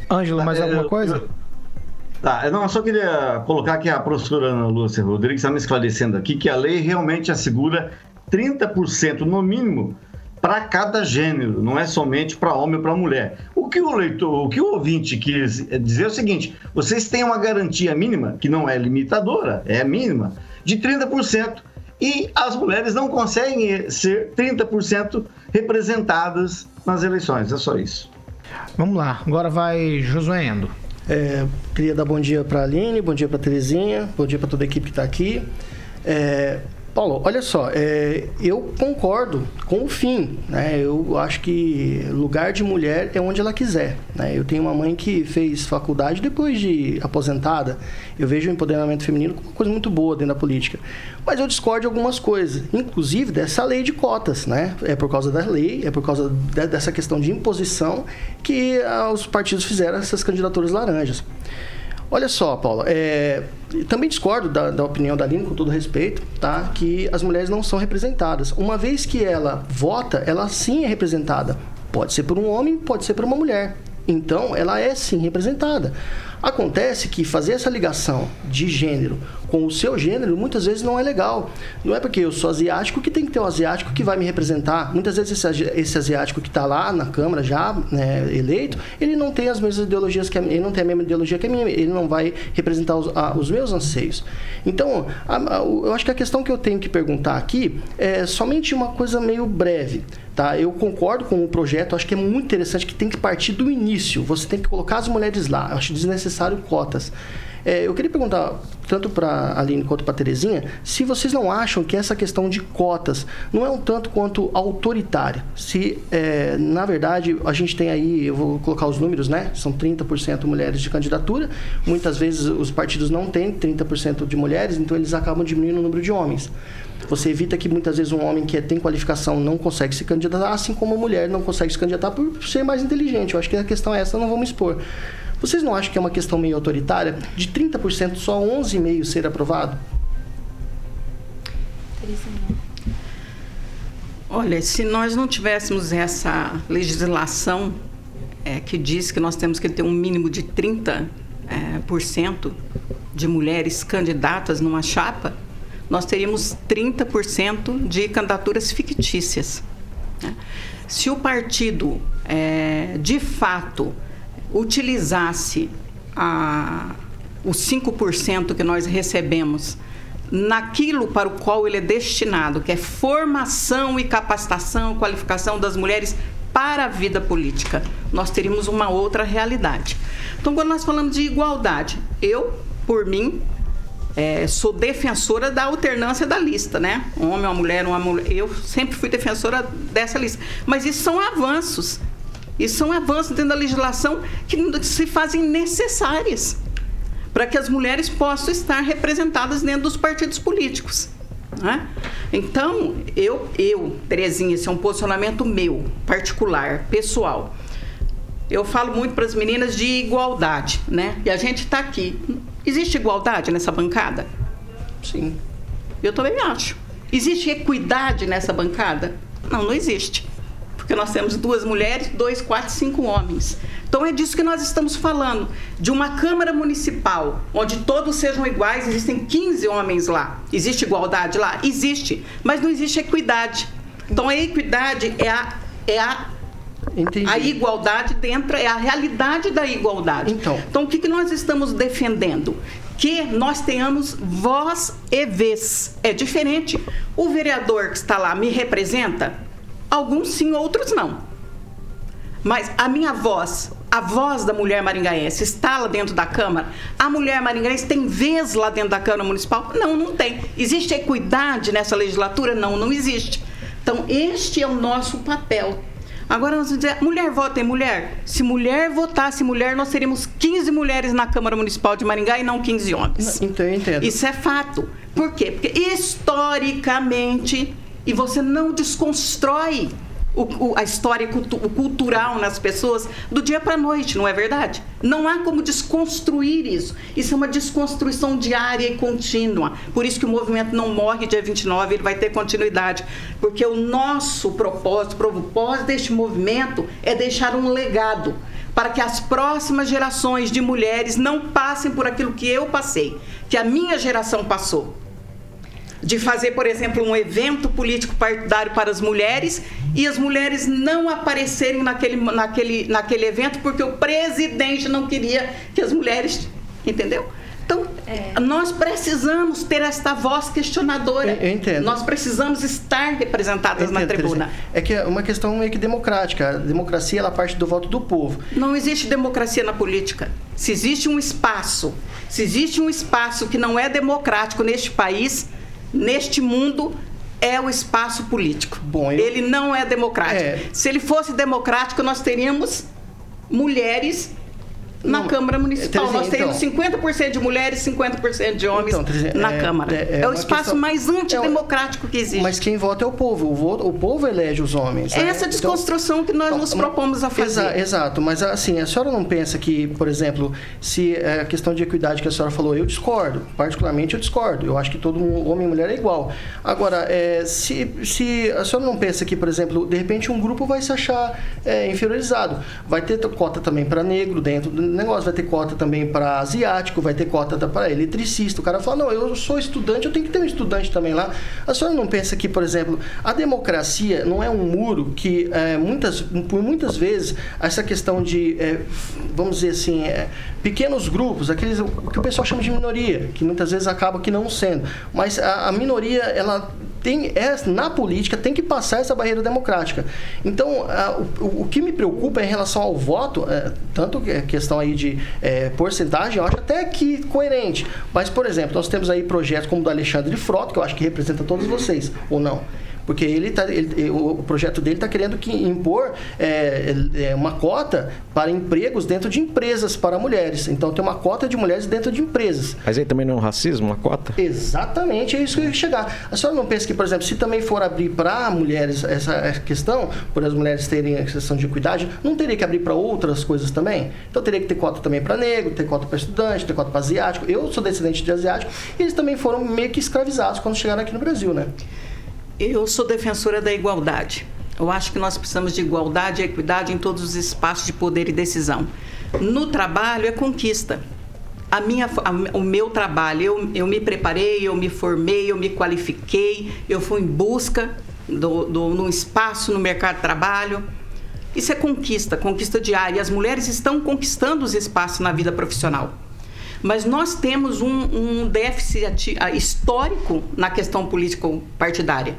Ângelo, mais alguma coisa? Tá, não, eu só queria colocar que a professora Ana Lúcia Rodrigues está me esclarecendo aqui que a lei realmente assegura 30% no mínimo para cada gênero, não é somente para homem ou para mulher. O que o leitor, o que o ouvinte quis dizer é o seguinte: vocês têm uma garantia mínima, que não é limitadora, é mínima, de 30%. E as mulheres não conseguem ser 30% representadas nas eleições. É só isso. Vamos lá, agora vai Josué Endo. É, queria dar bom dia para a Aline, bom dia para a Terezinha, bom dia para toda a equipe que está aqui. É, Paulo, olha só, é, eu concordo com o fim, né? Eu acho que lugar de mulher é onde ela quiser, né? Eu tenho uma mãe que fez faculdade depois de aposentada. Eu vejo o empoderamento feminino como uma coisa muito boa dentro da política. Mas eu discordo de algumas coisas, inclusive dessa lei de cotas, né? É por causa da lei, é por causa de, dessa questão de imposição que ah, os partidos fizeram essas candidaturas laranjas. Olha só, Paulo, é, também discordo da, da, opinião da Aline, com todo respeito, tá? Que as mulheres não são representadas. Uma vez que ela vota, ela sim é representada. Pode ser por um homem, pode ser por uma mulher. Então, ela é sim representada. Acontece que fazer essa ligação de gênero com o seu gênero muitas vezes não é legal. Não é porque eu sou asiático que tem que ter um asiático que vai me representar. Muitas vezes esse, esse asiático que está lá na Câmara já né, eleito, ele não tem as mesmas ideologias que a ele não tem a mesma ideologia que a minha, ele não vai representar os, a, os meus anseios. Então, a, eu acho que a questão que eu tenho que perguntar aqui é somente uma coisa meio breve. Tá? Eu concordo com o projeto, acho que é muito interessante que tem que partir do início. Você tem que colocar as mulheres lá. Eu acho desnecessário cotas. É, eu queria perguntar tanto para a Aline quanto para a Terezinha se vocês não acham que essa questão de cotas não é um tanto quanto autoritária. Se, é, na verdade, a gente tem aí, eu vou colocar os números, né? São 30% mulheres de candidatura. Muitas vezes os partidos não têm 30% de mulheres, então eles acabam diminuindo o número de homens. Você evita que muitas vezes um homem que tem qualificação não consegue se candidatar, assim como a mulher não consegue se candidatar por ser mais inteligente. Eu acho que a questão é essa, não vamos expor. Vocês não acham que é uma questão meio autoritária? De 30%, só 11,5% ser aprovado? Olha, se nós não tivéssemos essa legislação é, que diz que nós temos que ter um mínimo de 30% é, por cento de mulheres candidatas numa chapa, nós teríamos 30% de candidaturas fictícias. Né? Se o partido, é, de fato, utilizasse a, os 5% que nós recebemos naquilo para o qual ele é destinado, que é formação e capacitação, qualificação das mulheres para a vida política, nós teríamos uma outra realidade. Então, quando nós falamos de igualdade, eu, por mim, é, sou defensora da alternância da lista, né? Um homem, uma mulher, uma mulher. Eu sempre fui defensora dessa lista. Mas isso são avanços. Isso são avanços dentro da legislação que se fazem necessárias para que as mulheres possam estar representadas dentro dos partidos políticos. Né? Então, eu, eu, Terezinha, esse é um posicionamento meu, particular, pessoal. Eu falo muito para as meninas de igualdade, né? E a gente está aqui. Existe igualdade nessa bancada? Sim. Eu também acho. Existe equidade nessa bancada? Não, não existe. Porque nós temos duas mulheres, dois, quatro, cinco homens. Então é disso que nós estamos falando. De uma Câmara Municipal, onde todos sejam iguais, existem 15 homens lá. Existe igualdade lá? Existe. Mas não existe equidade. Então a equidade é a, é a Entendi. A igualdade dentro é a realidade da igualdade. Então, então o que, que nós estamos defendendo? Que nós tenhamos voz e vez. É diferente. O vereador que está lá me representa? Alguns sim, outros não. Mas a minha voz, a voz da mulher maringaense está lá dentro da Câmara? A mulher maringaense tem vez lá dentro da Câmara Municipal? Não, não tem. Existe equidade nessa legislatura? Não, não existe. Então, este é o nosso papel Agora nós vamos dizer, mulher vota em mulher. Se mulher votasse mulher, nós teríamos 15 mulheres na Câmara Municipal de Maringá e não 15 homens. Então eu entendo. Isso é fato. Por quê? Porque historicamente, e você não desconstrói o, o, a história cultu, cultural nas pessoas do dia para a noite, não é verdade? Não há como desconstruir isso. Isso é uma desconstrução diária e contínua. Por isso que o movimento não morre dia 29, ele vai ter continuidade. Porque o nosso propósito, o propósito deste movimento é deixar um legado para que as próximas gerações de mulheres não passem por aquilo que eu passei, que a minha geração passou de fazer, por exemplo, um evento político partidário para as mulheres e as mulheres não aparecerem naquele, naquele, naquele evento porque o presidente não queria que as mulheres. Entendeu? Então, é. nós precisamos ter esta voz questionadora. Eu, eu entendo. Nós precisamos estar representadas entendo, na tribuna. É que é uma questão meio que democrática. A democracia ela parte do voto do povo. Não existe democracia na política. Se existe um espaço, se existe um espaço que não é democrático neste país, neste mundo é o espaço político. Bom, eu... Ele não é democrático. É. Se ele fosse democrático, nós teríamos mulheres na não, Câmara Municipal. Nós temos então, 50% de mulheres e 50% de homens então, na é, Câmara. É, é, é o espaço questão, mais antidemocrático que existe. Mas quem vota é o povo. O, voto, o povo elege os homens. É né? essa então, desconstrução então, que nós então, nos propomos a fazer. Exa, exato. Mas assim, a senhora não pensa que, por exemplo, se é a questão de equidade que a senhora falou, eu discordo. Particularmente eu discordo. Eu acho que todo homem e mulher é igual. Agora, é, se, se a senhora não pensa que, por exemplo, de repente um grupo vai se achar é, inferiorizado. Vai ter cota também para negro dentro do negócio, vai ter cota também para asiático, vai ter cota para eletricista. O cara fala: não, eu sou estudante, eu tenho que ter um estudante também lá. A senhora não pensa que, por exemplo, a democracia não é um muro que é, muitas, por muitas vezes essa questão de, é, vamos dizer assim, é, pequenos grupos, aqueles que o pessoal chama de minoria, que muitas vezes acaba que não sendo, mas a, a minoria ela tem, é, na política tem que passar essa barreira democrática. Então, a, o, o, que me preocupa é em relação ao voto, é, tanto que a questão aí de é, porcentagem, eu acho até que coerente. Mas, por exemplo, nós temos aí projetos como o do Alexandre Frota, que eu acho que representa todos vocês, ou não? Porque ele tá, ele, o projeto dele está querendo que impor é, é, uma cota para empregos dentro de empresas para mulheres. Então tem uma cota de mulheres dentro de empresas. Mas aí também não é um racismo, uma cota? Exatamente, é isso que eu ia chegar. A senhora não pensa que, por exemplo, se também for abrir para mulheres essa questão, por as mulheres terem a questão de equidade, não teria que abrir para outras coisas também? Então teria que ter cota também para negro, ter cota para estudante, ter cota para asiático. Eu sou descendente de asiático e eles também foram meio que escravizados quando chegaram aqui no Brasil, né? Eu sou defensora da igualdade. Eu acho que nós precisamos de igualdade e equidade em todos os espaços de poder e decisão. No trabalho é conquista. A minha, a, o meu trabalho, eu, eu me preparei, eu me formei, eu me qualifiquei, eu fui em busca do, do, no espaço, no mercado de trabalho. Isso é conquista, conquista diária. E as mulheres estão conquistando os espaços na vida profissional. Mas nós temos um, um déficit histórico na questão político-partidária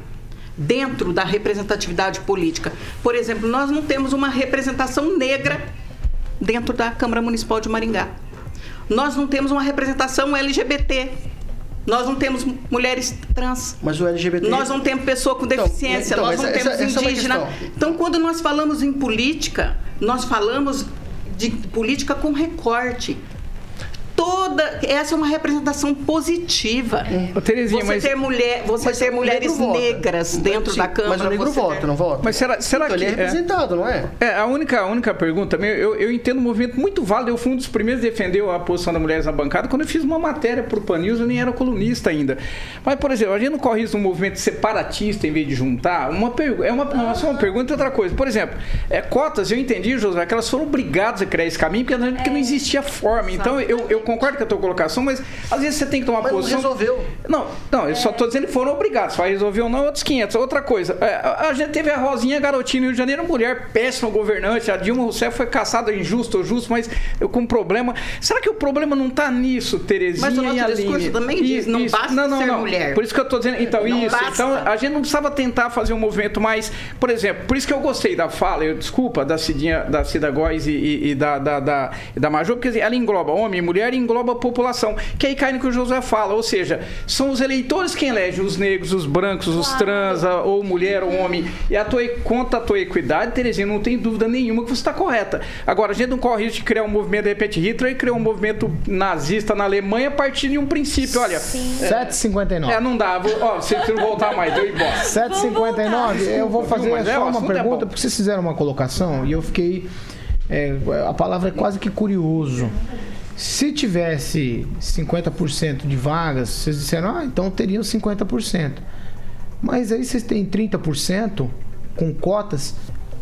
dentro da representatividade política. Por exemplo, nós não temos uma representação negra dentro da Câmara Municipal de Maringá. Nós não temos uma representação LGBT Nós não temos mulheres trans. Mas o LGBT. Nós não temos pessoa com deficiência, então, nós não essa- temos essa- essa é indígena. questão. então, quando nós falamos em política, nós falamos de política com recorte. Toda essa é uma representação positiva. Ô, Terezinha, você mas- ter mulher, você Mas ter o mulheres vota. negras dentro Sim, da Câmara. Mas o negro vota, ter- não vota? Mas será, será Então, que. ele é representado, não é? É, a única, a única pergunta também, eu, eu entendo o movimento muito válido. Eu fui um dos primeiros a defender a posição das mulheres na bancada quando eu fiz uma matéria para o Pan News, eu nem era colunista ainda. Mas, por exemplo, a gente não corre isso num movimento separatista em vez de juntar. Uma pergu- é uma, só uma pergunta e outra coisa. Por exemplo, é, cotas, eu entendi, José, que elas foram obrigadas a criar esse caminho porque, porque não existia forma. Então, eu, eu concordo com a tua colocação, mas às vezes você tem que tomar Mas não posição. resolveu. Não, não, eu só tô dizendo que foram obrigados. Vai resolver ou não, outros 500. Outra coisa, é, a, gente teve a Rosinha Garotinho no Rio de Janeiro, mulher péssima governante. A Dilma Rousseff foi caçada injusto ou justo, mas eu com problema. Será que o problema não tá nisso, Terezinha Mas o nosso e Aline? discurso também diz, não basta ser mulher. Por isso que eu tô dizendo, então Não isso. basta. Então a gente não precisava tentar fazer um movimento mais, por exemplo, por isso que eu gostei da fala, eu desculpa, da Cidinha, da Cida Góes e, e- e da, da, da, da Major, porque ela engloba homem e mulher e engloba a população. Que aí cai no que o José fala, ou seja, são os eleitores quem elegem os negros, os brancos, os trans, a- ou mulher ou homem. E a tua, quanto à tua equidade, Terezinha, não tem dúvida nenhuma que você está correta. Agora, a gente não corre risco de criar um movimento, de repente, Hitler criou um movimento nazista na Alemanha a partir de um princípio, olha. 7h59. É, não dá. Vou, ó, se você não voltar mais, deu embora. 7h59, eu vou fazer Mas é, só uma é pergunta, bom. porque vocês fizeram uma colocação e eu fiquei. é, a palavra é quase que curioso. Se tivesse 50% de vagas, vocês disseram, ah, então teriam 50%. Mas aí vocês têm 30% com cotas,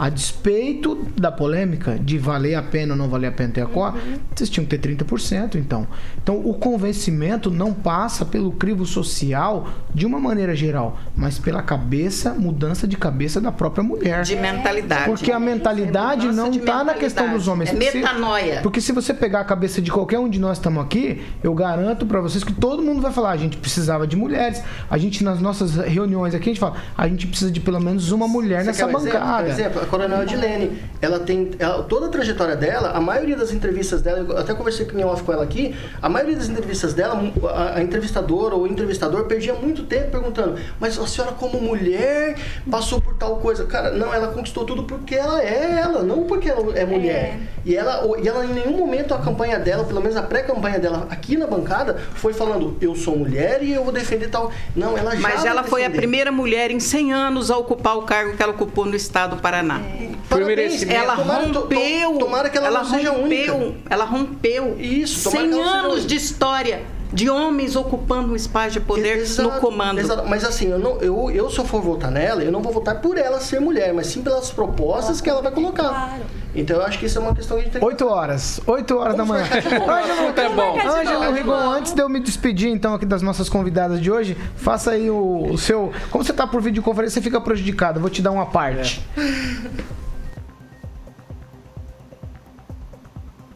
a despeito da polêmica de valer a pena ou não valer a pena ter a cota, vocês tinham que ter 30%, então. Então, o convencimento não passa pelo crivo social de uma maneira geral, mas pela cabeça, mudança de cabeça da própria mulher. De mentalidade. Porque a mentalidade mudança não está na questão dos homens. É Porque se- metanoia. porque se você pegar a cabeça de qualquer um de nós que estamos aqui, eu garanto pra vocês que todo mundo vai falar, a gente precisava de mulheres. A gente nas nossas reuniões aqui a gente fala, a gente precisa de pelo menos uma mulher Você nessa exemplo? bancada. Exemplo, a Coronel Edilene, ela tem ela- toda a trajetória dela, a maioria das entrevistas dela, eu até conversei com off com ela aqui, a maioria das entrevistas dela, a, a entrevistadora ou o entrevistador perdia muito tempo perguntando, mas a senhora como mulher passou por tal coisa? Cara, não, ela conquistou tudo porque ela é ela, não porque ela é mulher. E ela, e ela em nenhum momento a campanha dela, pelo menos a pré-campanha dela aqui na bancada, foi falando, eu sou mulher e eu vou defender tal. Não, ela já Mas ela foi a primeira mulher em 100 anos a ocupar o cargo que ela ocupou no estado do Paraná. Parabéns, Ela tomara- to- rompeu. tomara que ela não seja rompeu, única. Ela rompeu. Isso, tomara 100 que ela seja anos única. de história de homens ocupando um espaço de poder Exato, no comando. exato. Mas assim, eu, não, eu, eu se eu for votar nela, eu não vou votar por ela ser mulher, mas sim pelas propostas que ela vai colocar. Então eu acho que isso é uma questão que a gente tem que 8 horas, 8 horas da manhã. Ângelo, É bom. Ângelo Rigon, antes de eu me despedir então aqui das nossas convidadas de hoje, faça aí o, o seu. Como você tá por videoconferência, você fica prejudicado. Eu vou te dar uma parte.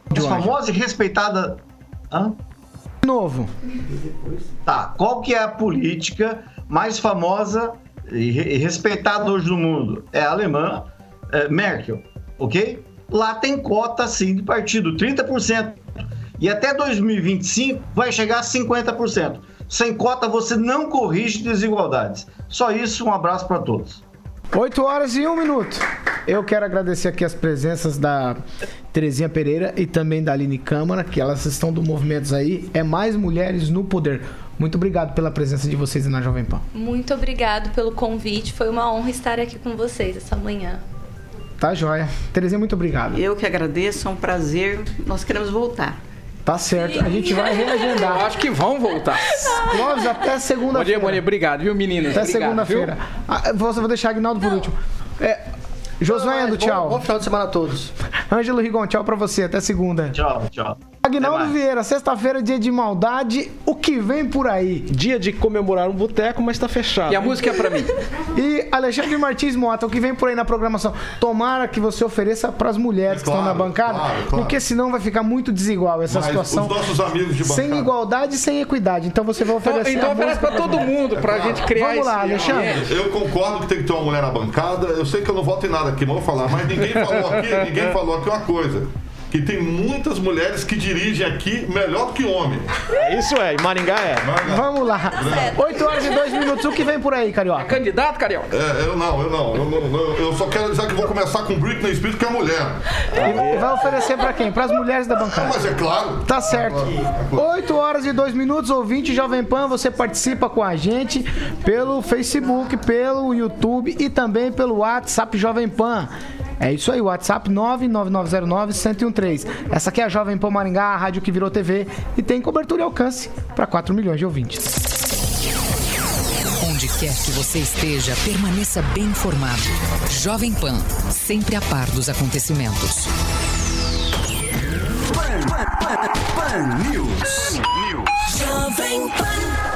Mais famosa e respeitada. Hã? Novo. Tá. Qual que é a política mais famosa e respeitada hoje no mundo? É a alemã, é Merkel, ok? Lá tem cota sim de partido, 30%. E até 2025 vai chegar a 50%. Sem cota você não corrige desigualdades. Só isso, um abraço para todos. 8 horas e 1 minuto. Eu quero agradecer aqui as presenças da Terezinha Pereira e também da Aline Câmara, que elas estão do Movimentos aí. É mais mulheres no poder. Muito obrigado pela presença de vocês na Jovem Pan. Muito obrigado pelo convite. Foi uma honra estar aqui com vocês essa manhã. Tá joia. Terezinha, muito obrigado. Eu que agradeço, é um prazer. Nós queremos voltar. Tá certo. A gente vai Eu reagendar. acho que vão voltar. Clóvis, até Bom dia, segunda-feira. bom dia. Obrigado, viu, meninas? Até segunda-feira. Ah, vou, vou deixar Agnaldo por último. É, Josué, Bom- tchau. Bom final de semana a todos. Ângelo Rigon, tchau pra você. Até segunda. Tchau, tchau. Agnaldo. Vieira, sexta-feira, dia de maldade. O que vem por aí? Dia de comemorar um boteco, mas tá fechado. E a música é pra mim. E Alexandre Martins Mota, o que vem por aí na programação? Tomara que você ofereça pras mulheres que estão na bancada, claro, claro. porque senão vai ficar muito desigual essa Mas situação. os nossos amigos de bancada. Sem igualdade e sem equidade. Então você vai Então, oferecer. então a oferece pra todo mundo, pra gente criar Vamos lá, esse Alexandre. ambiente. Eu concordo que tem que ter uma mulher na bancada. Eu sei que eu não voto em nada aqui, mas vou falar. Mas ninguém falou aqui, ninguém falou aqui uma coisa. Que tem muitas mulheres que dirigem aqui melhor do que homem. É Isso é, em Maringá é. Vamos lá. 8 horas e 2 minutos. O que vem por aí, Carioca? Candidato, Carioca? É, eu não, eu não. Eu, não, eu- eu só quero dizer que vou começar com Britney Spears, que é mulher. E, vai oferecer pra quem? Pras mulheres da bancada. Mas é claro. Tá certo. 8 horas e 2 minutos, ouvinte Jovem Pan, você participa com a gente pelo Facebook, pelo YouTube e também pelo WhatsApp Jovem Pan. É isso aí, WhatsApp 99909-1013. Essa aqui é a Jovem Pan Maringá, a rádio que virou TV e tem cobertura e alcance para 4 milhões de ouvintes. Onde quer que você esteja, permaneça bem informado. Jovem Pan, sempre a par dos acontecimentos. Pan, Pan, Pan, Pan News. Jovem Pan.